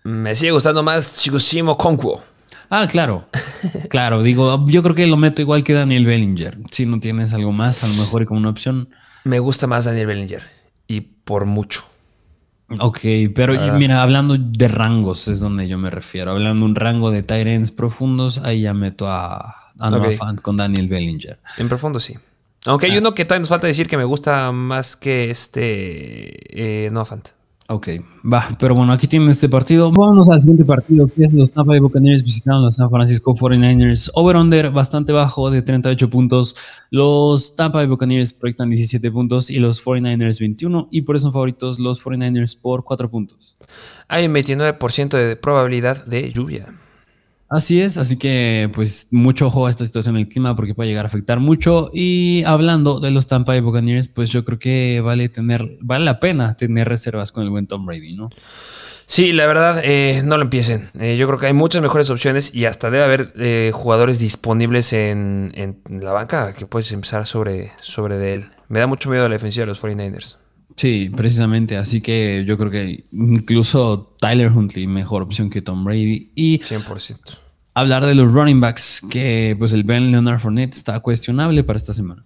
Me sigue gustando más Chigusimo Conquo. Ah, claro. Claro, digo, yo creo que lo meto igual que Daniel Bellinger. Si no tienes algo más, a lo mejor como una opción. Me gusta más Daniel Bellinger. Y por mucho. Ok, pero mira, hablando de rangos es donde yo me refiero. Hablando de un rango de Tyrants profundos, ahí ya meto a, a Fant con Daniel Bellinger. En profundo sí. Aunque hay ah. uno que todavía nos falta decir que me gusta más que este eh, Noah Fant. Ok, va, pero bueno, aquí tienen este partido. Vámonos al siguiente partido, que es los Tampa Bay Buccaneers visitando a los San Francisco 49ers. Over-under bastante bajo de 38 puntos. Los Tampa Bay Buccaneers proyectan 17 puntos y los 49ers 21. Y por eso son favoritos los 49ers por 4 puntos. Hay un 29% de probabilidad de lluvia. Así es, así que pues mucho ojo a esta situación del clima porque puede llegar a afectar mucho. Y hablando de los Tampa Bay Buccaneers, pues yo creo que vale tener, vale la pena tener reservas con el buen Tom Brady, ¿no? Sí, la verdad, eh, no lo empiecen. Eh, yo creo que hay muchas mejores opciones y hasta debe haber eh, jugadores disponibles en, en, la banca que puedes empezar sobre, sobre de él. Me da mucho miedo la defensiva de los 49ers. Sí, precisamente. Así que yo creo que incluso Tyler Huntley mejor opción que Tom Brady. Y 100%. Hablar de los running backs, que pues el Ben Leonard Fournette está cuestionable para esta semana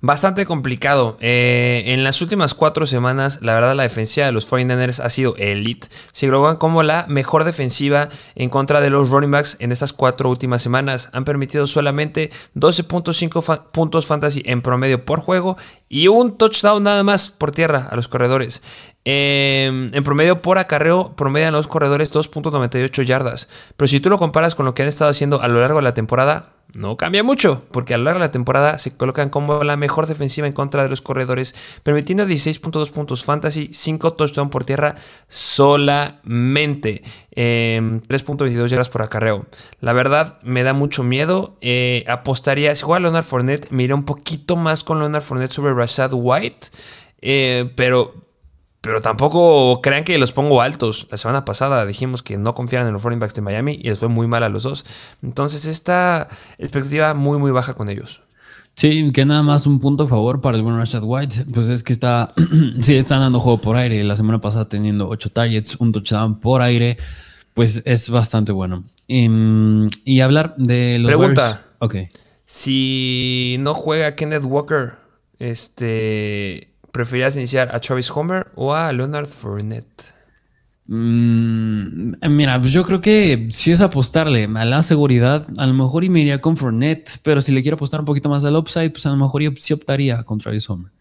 bastante complicado. Eh, en las últimas cuatro semanas, la verdad, la defensiva de los 49ers ha sido elite. Se globan como la mejor defensiva en contra de los running backs en estas cuatro últimas semanas. Han permitido solamente 12.5 puntos fantasy en promedio por juego y un touchdown nada más por tierra a los corredores. Em, en promedio por acarreo promedian los corredores 2.98 yardas. Pero si tú lo comparas con lo que han estado haciendo a lo largo de la temporada, no cambia mucho, porque a lo largo de la temporada se colocan como la mejor defensiva en contra de los corredores, permitiendo 16.2 puntos fantasy, 5 touchdowns por tierra solamente, 3.22 em, yardas por acarreo. La verdad me da mucho miedo. Eh, apostaría, si juega Leonard Fournette, me un poquito más con Leonard Fournette sobre Rashad White, eh, pero pero tampoco crean que los pongo altos. La semana pasada dijimos que no confiaran en los running backs de Miami y les fue muy mal a los dos. Entonces, esta expectativa muy, muy baja con ellos. Sí, que nada más un punto a favor para el buen Rashad White, pues es que está, sí, están dando juego por aire. La semana pasada teniendo 8 targets, un touchdown por aire, pues es bastante bueno. Y, hablar de los. Pregunta. Ok. Si no juega Kenneth Walker, este. ¿Preferías iniciar a Travis Homer o a Leonard Fournette? Mm, mira, pues yo creo que si es apostarle a la seguridad, a lo mejor y me iría con Fournette, pero si le quiero apostar un poquito más al upside, pues a lo mejor yo sí optaría con Travis Homer.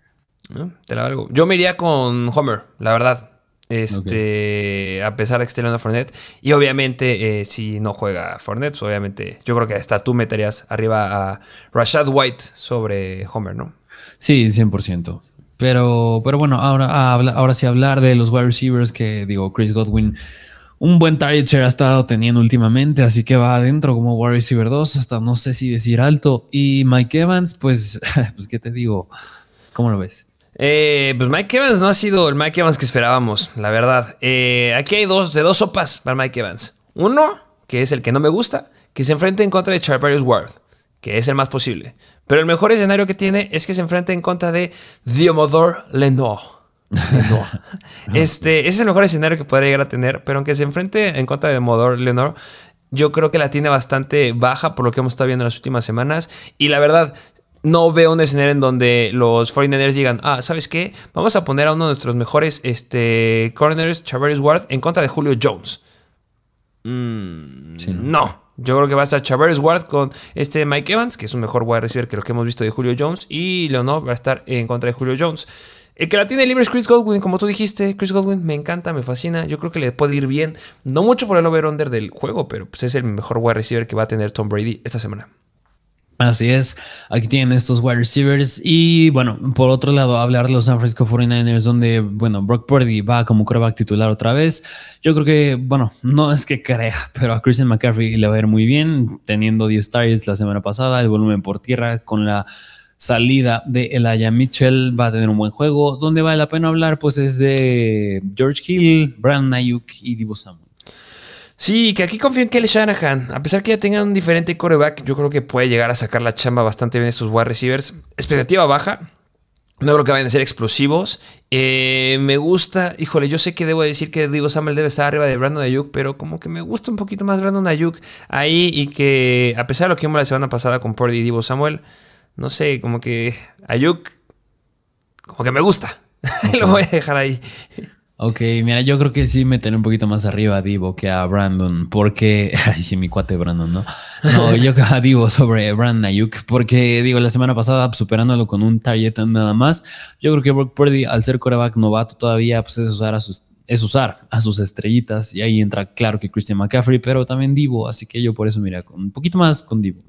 Te la valgo. Yo me iría con Homer, la verdad. Este, a pesar de que esté Leonard Fournette. Y obviamente, eh, si no juega Fournette, pues obviamente, yo creo que hasta tú meterías arriba a Rashad White sobre Homer, ¿no? Sí, 100%. Pero, pero bueno, ahora, ahora sí hablar de los wide receivers que digo, Chris Godwin, un buen target ha estado teniendo últimamente, así que va adentro como wide receiver 2, hasta no sé si decir alto. Y Mike Evans, pues, pues ¿qué te digo? ¿Cómo lo ves? Eh, pues Mike Evans no ha sido el Mike Evans que esperábamos, la verdad. Eh, aquí hay dos, de dos sopas para Mike Evans. Uno, que es el que no me gusta, que se enfrenta en contra de Charvarius Ward que es el más posible. Pero el mejor escenario que tiene es que se enfrenta en contra de Diomodor Lenoir. este, ese es el mejor escenario que podría llegar a tener, pero aunque se enfrente en contra de Diomodor Lenoir, yo creo que la tiene bastante baja por lo que hemos estado viendo en las últimas semanas. Y la verdad, no veo un escenario en donde los 49ers digan, ah, ¿sabes qué? Vamos a poner a uno de nuestros mejores este, corners, Chavarius Ward, en contra de Julio Jones. Mm, no. Yo creo que va a estar Chavez Ward con este Mike Evans, que es un mejor wide receiver que lo que hemos visto de Julio Jones. Y Leonor va a estar en contra de Julio Jones. El que la tiene libre es Chris Godwin, como tú dijiste. Chris Godwin me encanta, me fascina. Yo creo que le puede ir bien. No mucho por el over-under del juego, pero pues es el mejor wide receiver que va a tener Tom Brady esta semana. Así es, aquí tienen estos wide receivers y bueno, por otro lado, hablar de los San Francisco 49ers donde, bueno, Brock Purdy va como quarterback titular otra vez. Yo creo que, bueno, no es que crea, pero a Christian McCaffrey le va a ir muy bien, teniendo 10 targets la semana pasada, el volumen por tierra con la salida de Elijah Mitchell va a tener un buen juego. Donde vale la pena hablar, pues es de George Hill, Brandon Ayuk y Divo Samuel. Sí, que aquí confío en Kelly Shanahan. A pesar que ya tengan un diferente coreback, yo creo que puede llegar a sacar la chamba bastante bien estos wide receivers. Expectativa baja. No creo que vayan a ser explosivos. Eh, me gusta, híjole, yo sé que debo decir que Divo Samuel debe estar arriba de Brandon Ayuk, pero como que me gusta un poquito más Brandon Ayuk ahí y que a pesar de lo que vimos la semana pasada con Purdy y Divo Samuel, no sé, como que Ayuk, como que me gusta. Lo voy a dejar ahí. Ok, mira, yo creo que sí meter un poquito más arriba a Divo que a Brandon, porque. Ay, sí, mi cuate Brandon, ¿no? No, yo a Divo sobre Brandon Ayuk, porque digo, la semana pasada, superándolo con un target nada más, yo creo que Brock Purdy, al ser coreback novato todavía, pues es usar a sus es usar a sus estrellitas y ahí entra claro que Christian McCaffrey, pero también Divo, así que yo por eso mira, un poquito más con Divo.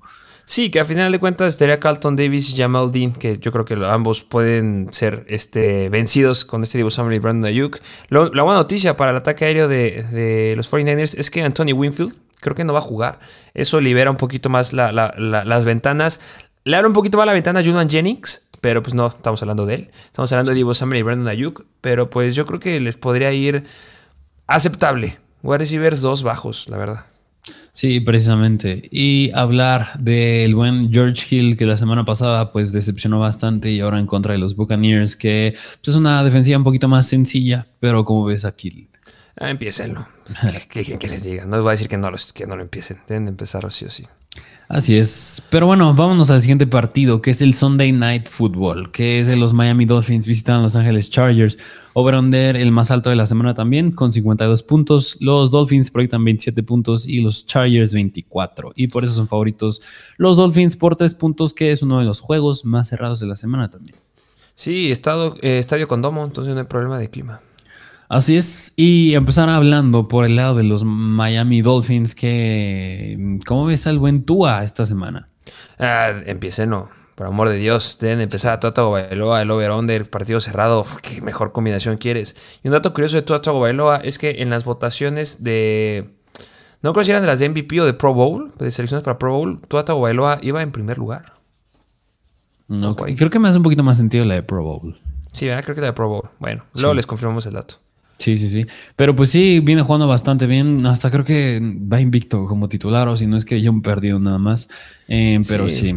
Sí, que a final de cuentas estaría Carlton Davis y Jamal Dean, que yo creo que ambos pueden ser este, vencidos con este Divo Samuel y Brandon Ayuk. la buena noticia para el ataque aéreo de, los 49ers es que Anthony Winfield creo que no va a jugar. Eso libera un poquito más las ventanas. Le abre un poquito más la ventana a Julian Jennings, pero pues no estamos hablando de él. Estamos hablando de Divo Samuel y Brandon Ayuk, pero pues yo creo que les podría ir aceptable. Wide receivers dos bajos, la verdad. Sí, precisamente. Y hablar del buen George Hill que la semana pasada pues decepcionó bastante y ahora en contra de los Buccaneers que pues, es una defensiva un poquito más sencilla, pero como ves aquí. Ah, empiecenlo. ¿Qué, les diga? No les voy a decir que no, que no lo empiecen. Deben de empezar así o sí. Así es. Pero bueno, vámonos al siguiente partido, que es el Sunday Night Football, que es de los Miami Dolphins visitan a Los Ángeles Chargers. Over-under, el más alto de la semana también, con 52 puntos. Los Dolphins proyectan 27 puntos y los Chargers 24. Y por eso son favoritos los Dolphins por 3 puntos, que es uno de los juegos más cerrados de la semana también. Sí, estado, eh, estadio con domo, entonces no hay problema de clima. Así es, y empezar hablando por el lado de los Miami Dolphins, que ¿cómo ves al buen Tua esta semana? Ah, no, por amor de Dios, deben empezar a Tua Bailoa, el over-under, partido cerrado, qué mejor combinación quieres. Y un dato curioso de Tua Bailoa es que en las votaciones de, no creo si eran de las de MVP o de Pro Bowl, de selecciones para Pro Bowl, Tua Bailoa iba en primer lugar. No, creo que me hace un poquito más sentido la de Pro Bowl. Sí, creo que la de Pro Bowl. Bueno, luego les confirmamos el dato. Sí, sí, sí. Pero pues sí, viene jugando bastante bien. Hasta creo que va invicto como titular, o si no es que yo un perdido nada más. Eh, pero sí.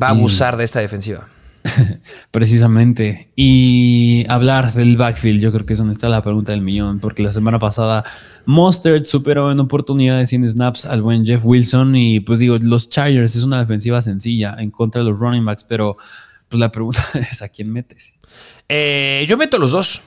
Va a abusar de esta defensiva. Precisamente. Y hablar del backfield, yo creo que es donde está la pregunta del millón, porque la semana pasada Mustard superó en oportunidades sin snaps al buen Jeff Wilson. Y pues digo, los Chargers es una defensiva sencilla en contra de los running backs, pero pues la pregunta es: ¿a quién metes? Eh, yo meto los dos.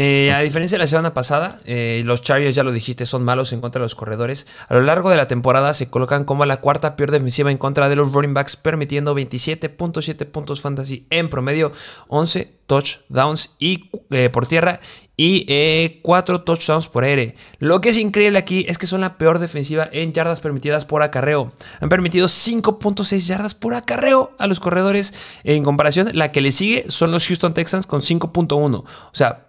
Eh, a diferencia de la semana pasada, eh, los Chargers, ya lo dijiste, son malos en contra de los corredores. A lo largo de la temporada se colocan como la cuarta peor defensiva en contra de los running backs, permitiendo 27.7 puntos fantasy en promedio, 11 touchdowns y, eh, por tierra y 4 touchdowns por aire. Lo que es increíble aquí es que son la peor defensiva en yardas permitidas por acarreo. Han permitido 5.6 yardas por acarreo a los corredores. En comparación, la que le sigue son los Houston Texans con 5.1. O sea,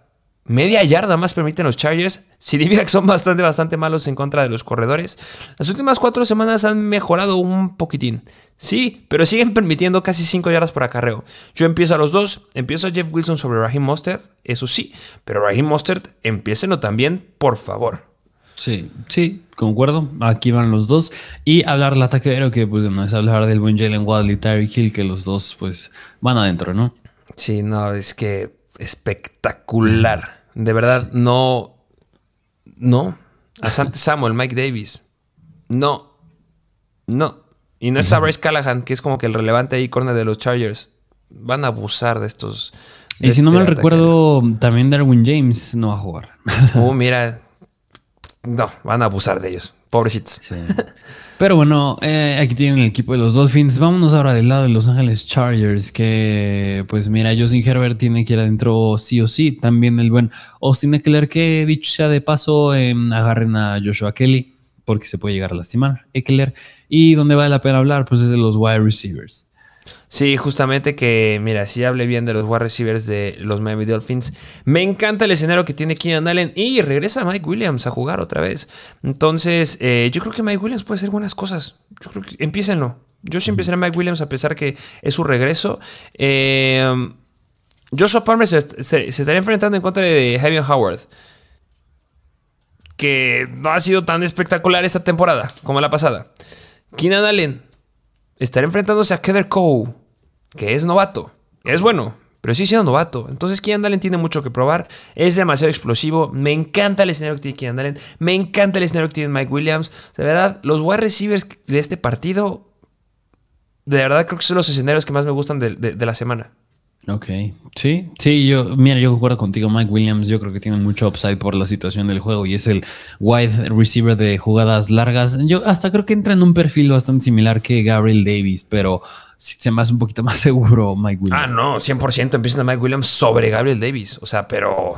Media yarda más permiten los Chargers. Que son bastante, bastante malos en contra de los corredores. Las últimas cuatro semanas han mejorado un poquitín. Sí, pero siguen permitiendo casi 5 yardas por acarreo. Yo empiezo a los dos. Empiezo a Jeff Wilson sobre Raheem Mostert. Eso sí. Pero Raheem Mostert, empiecenlo también, por favor. Sí, sí, concuerdo. Aquí van los dos. Y hablar del ataque aéreo, que pues no es hablar del buen Jalen Waddle y Tyreek Hill, que los dos pues van adentro, ¿no? Sí, no, es que espectacular. De verdad, no. No. Asante Samuel, Mike Davis. No. No. Y no está Bryce Callahan, que es como que el relevante ahí, corner de los Chargers. Van a abusar de estos. y si no me este recuerdo, también Darwin James no va a jugar. Oh, mira. No, van a abusar de ellos. Pobrecitos. Pero bueno, eh, aquí tienen el equipo de los Dolphins. Vámonos ahora del lado de Los Ángeles Chargers, que pues mira, Justin Herbert tiene que ir adentro sí o sí. También el buen Austin Eckler, que dicho sea de paso, em, agarren a Joshua Kelly, porque se puede llegar a lastimar Eckler. Y donde vale la pena hablar, pues es de los wide receivers. Sí, justamente que, mira, si hable bien de los wide receivers de los Miami Dolphins. Me encanta el escenario que tiene Keenan Allen y regresa Mike Williams a jugar otra vez. Entonces, eh, yo creo que Mike Williams puede hacer buenas cosas. Yo creo que. Yo sí empezaré a Mike Williams a pesar que es su regreso. Eh, Joshua Palmer se, estaría enfrentando en contra de Javier Howard. Que no ha sido tan espectacular esta temporada como la pasada. Keenan Allen estará enfrentándose a Keder Cole que es novato. Es bueno, pero sí siendo novato. Entonces, Keenan Allen tiene mucho que probar. Es demasiado explosivo. Me encanta el escenario que tiene Allen. Me encanta el escenario que tiene Mike Williams. De verdad, los wide receivers de este partido, de verdad creo que son los escenarios que más me gustan de, la semana. Ok, sí, sí, yo, mira, yo concuerdo contigo, Mike Williams, yo creo que tiene mucho upside por la situación del juego y es el wide receiver de jugadas largas. Yo hasta creo que entra en un perfil bastante similar que Gabriel Davis, pero se me hace un poquito más seguro Mike Williams. Ah, no, 100% empiezan a Mike Williams sobre Gabriel Davis. O sea, pero.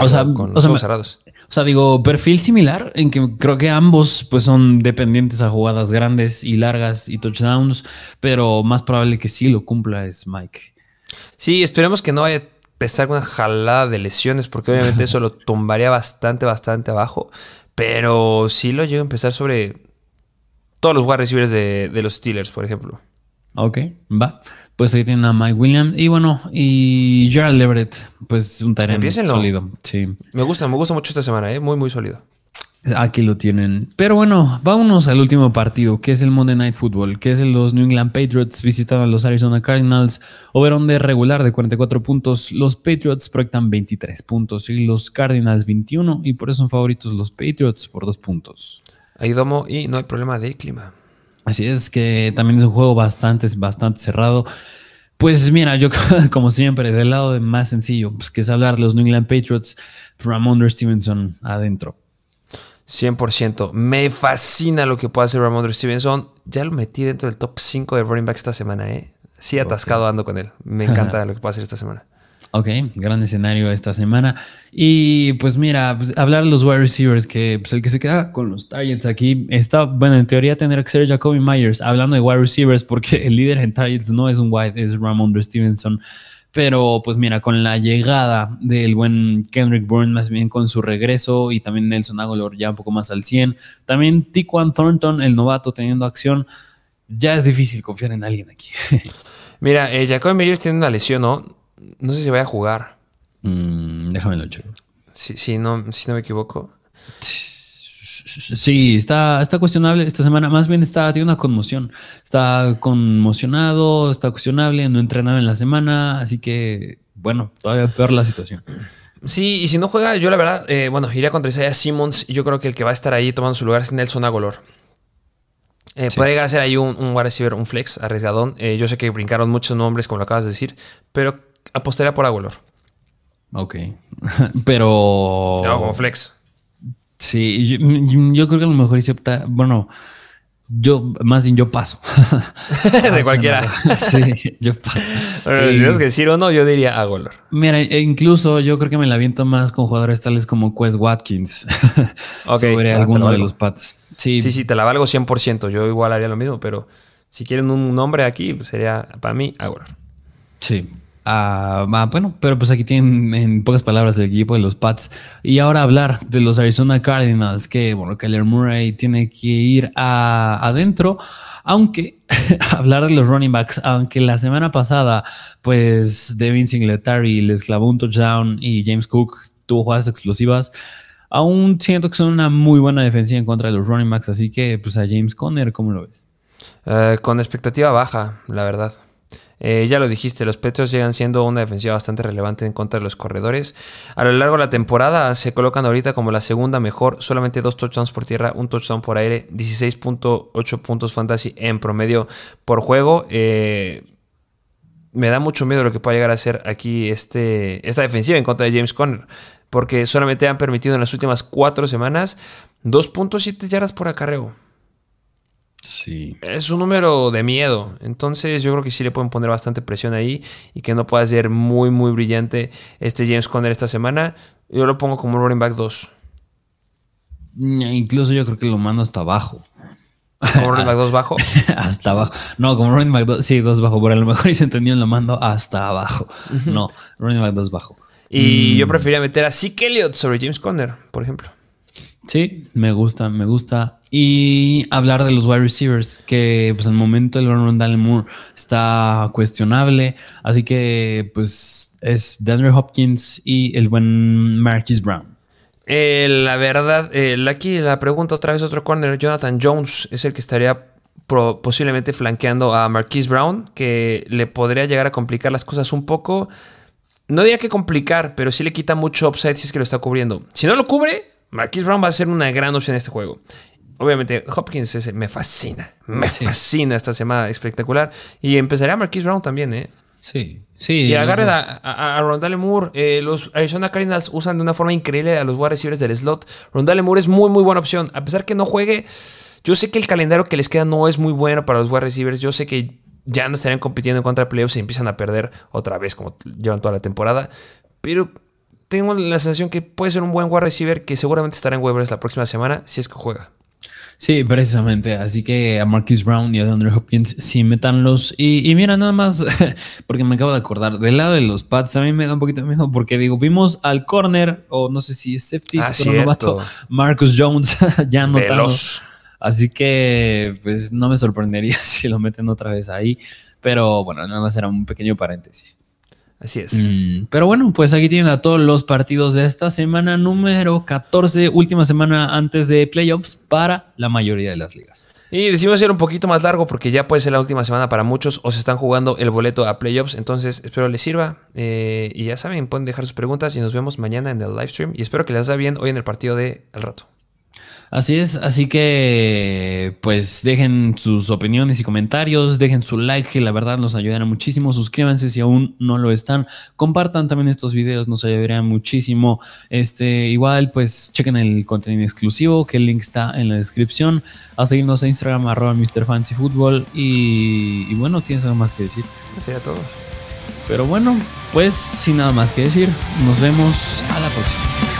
o sea, con los cerrados. O sea, digo, perfil similar en que creo que ambos pues son dependientes a jugadas grandes y largas y touchdowns, pero más probable que sí lo cumpla es Mike. Sí, esperemos que no vaya a pesar una jalada de lesiones, porque obviamente eso lo tumbaría bastante, bastante abajo. Pero sí lo llego a empezar sobre todos los wide receivers de, de los Steelers, por ejemplo. Ok, va. Pues ahí tienen a Mike Williams. Y bueno, y Gerald Everett, pues un terreno sólido. Sí. Me gusta, me gusta mucho esta semana, ¿eh? muy, muy sólido. Aquí lo tienen. Pero bueno, vámonos al último partido, que es el Monday Night Football, que es el los New England Patriots visitando a los Arizona Cardinals. Overón de regular de 44 puntos. Los Patriots proyectan 23 puntos y los Cardinals 21. Y por eso son favoritos los Patriots por 2 puntos. Ahí domo y no hay problema de clima. Así es que también es un juego bastante, bastante cerrado. Pues mira, yo como siempre, del lado de más sencillo, pues que es hablar de los New England Patriots, Ramondre Stevenson adentro. 100%. Me fascina lo que puede hacer Ramondre Stevenson. Ya lo metí dentro del top 5 de running back esta semana, ¿eh? Sí, atascado ando con él. Me encanta lo que puede hacer esta semana. Ok, gran escenario esta semana. Y pues mira, pues, hablar de los wide receivers, que pues el que se queda con los targets aquí está, bueno, en teoría tendrá que ser Jacoby Myers, hablando de wide receivers, porque el líder en targets no es un wide, es Ramondre Stevenson. Pero pues mira, con la llegada del buen Kendrick Bourne, más bien con su regreso, y también Nelson Aguilar ya un poco más al 100, también Tiquan Thornton, el novato teniendo acción, ya es difícil confiar en alguien aquí. Mira, eh, Jacoby Myers tiene una lesión, ¿no? No sé si vaya a jugar. Mm, déjame lo checo. Si, no, si no me equivoco. Sí, está, está cuestionable esta semana. Más bien está, tiene una conmoción. Está conmocionado, está cuestionable, no entrenado en la semana. Así que, bueno, todavía peor la situación. Sí, y si no juega, yo la verdad, eh, bueno, iría contra Isaiah Simmons. Y yo creo que el que va a estar ahí tomando su lugar es Nelson Agolor. Eh, Podría llegar a ser ahí un, un wide receiver, un flex arriesgadón. Eh, yo sé que brincaron muchos nombres, como lo acabas de decir, pero apostaría por Aguilar. Ok. Pero. No, como flex. Sí, yo, creo que a lo mejor hice opta. Bueno, yo, más bien yo paso. de cualquiera. sí, yo paso. Pero si tienes que decir uno, yo diría Aguilar. Mira, e incluso yo creo que me la viento más con jugadores tales como Quest Watkins. ok. Sobre alguno de los Pats. Sí. sí, sí, te la valgo 100%. Yo igual haría lo mismo, pero si quieren un nombre aquí, pues sería para mí Aguilar. Sí, Ah, bueno, pero pues aquí tienen en pocas palabras el equipo de los Pats. Y ahora hablar de los Arizona Cardinals, que bueno, Kyler Murray tiene que ir adentro. Aunque hablar de los running backs, aunque la semana pasada, pues Devin Singletary les clavó un touchdown y James Cook tuvo jugadas explosivas. Aún siento que son una muy buena defensiva en contra de los running backs, así que pues a James Conner, ¿cómo lo ves? Eh, con expectativa baja, la verdad. Eh, ya lo dijiste, los Patriots llegan siendo una defensiva bastante relevante en contra de los corredores. A lo largo de la temporada se colocan ahorita como la segunda mejor, solamente dos touchdowns por tierra, un touchdown por aire, 16.8 puntos fantasy en promedio por juego. Eh, me da mucho miedo lo que pueda llegar a ser aquí este, esta defensiva en contra de James Conner. Porque solamente han permitido en las últimas cuatro semanas 2.7 yardas por acarreo. Sí. Es un número de miedo. Entonces yo creo que sí le pueden poner bastante presión ahí y que no pueda ser muy, muy brillante este James Conner esta semana. Yo lo pongo como running back 2. Incluso yo creo que lo mando hasta abajo. ¿Como running back 2 bajo? hasta abajo. No, como running back 2, sí, 2 bajo. Por a lo mejor y se entendió, lo mando hasta abajo. No, running back 2 bajo. Y mm. yo preferiría meter a Zeke Elliott sobre James Conner, por ejemplo. Sí, me gusta, me gusta. Y hablar de los wide receivers, que pues al momento el Ronald Moore está cuestionable. Así que pues es DeAndre Hopkins y el buen Marquis Brown. Eh, la verdad, eh, aquí la pregunta otra vez otro corner, Jonathan Jones es el que estaría posiblemente flanqueando a Marquise Brown, que le podría llegar a complicar las cosas un poco. No diría que complicar, pero sí le quita mucho upside si es que lo está cubriendo. Si no lo cubre, Marquise Brown va a ser una gran opción en este juego. Obviamente, Hopkins me fascina. Me fascina esta semana espectacular. Y empezaría a Marquise Brown también, ¿eh? Sí, sí. Y agarren a, Rondale Moore. Eh, los Arizona Cardinals usan de una forma increíble a los wide receivers del slot. Rondale Moore es muy, muy buena opción. A pesar que no juegue, yo sé que el calendario que les queda no es muy bueno para los wide receivers. Yo sé que ya no estarían compitiendo en contra de playoffs y empiezan a perder otra vez, como llevan toda la temporada. Pero tengo la sensación que puede ser un buen wide receiver que seguramente estará en waivers la próxima semana si es que juega. Sí, precisamente. Así que a Marcus Brown y a DeAndre Hopkins sí metanlos. Y, y mira, nada más, porque me acabo de acordar, del lado de los Pats también me da un poquito de miedo porque digo, vimos al corner, o no sé si es safety, ah, cierto. Marcus Jones ya no Así que, pues no me sorprendería si lo meten otra vez ahí. Pero bueno, nada más era un pequeño paréntesis. Así es. Mm, pero bueno, pues aquí tienen a todos los partidos de esta semana número 14, última semana antes de playoffs para la mayoría de las ligas. Y decimos ser un poquito más largo porque ya puede ser la última semana para muchos o se están jugando el boleto a playoffs. Entonces espero les sirva. Eh, y ya saben, pueden dejar sus preguntas y nos vemos mañana en el live stream. Y espero que les vaya bien hoy en el partido de El Rato. Así es, así que pues dejen sus opiniones y comentarios, dejen su like, que la verdad nos ayudará muchísimo. Suscríbanse si aún no lo están. Compartan también estos videos, nos ayudaría muchísimo. Este, igual, pues chequen el contenido exclusivo, que el link está en la descripción. A seguirnos a Instagram, arroba MrFancyFootball. Y, y bueno, ¿tienes algo más que decir? Sería todo. Pero bueno, pues sin nada más que decir, nos vemos a la próxima.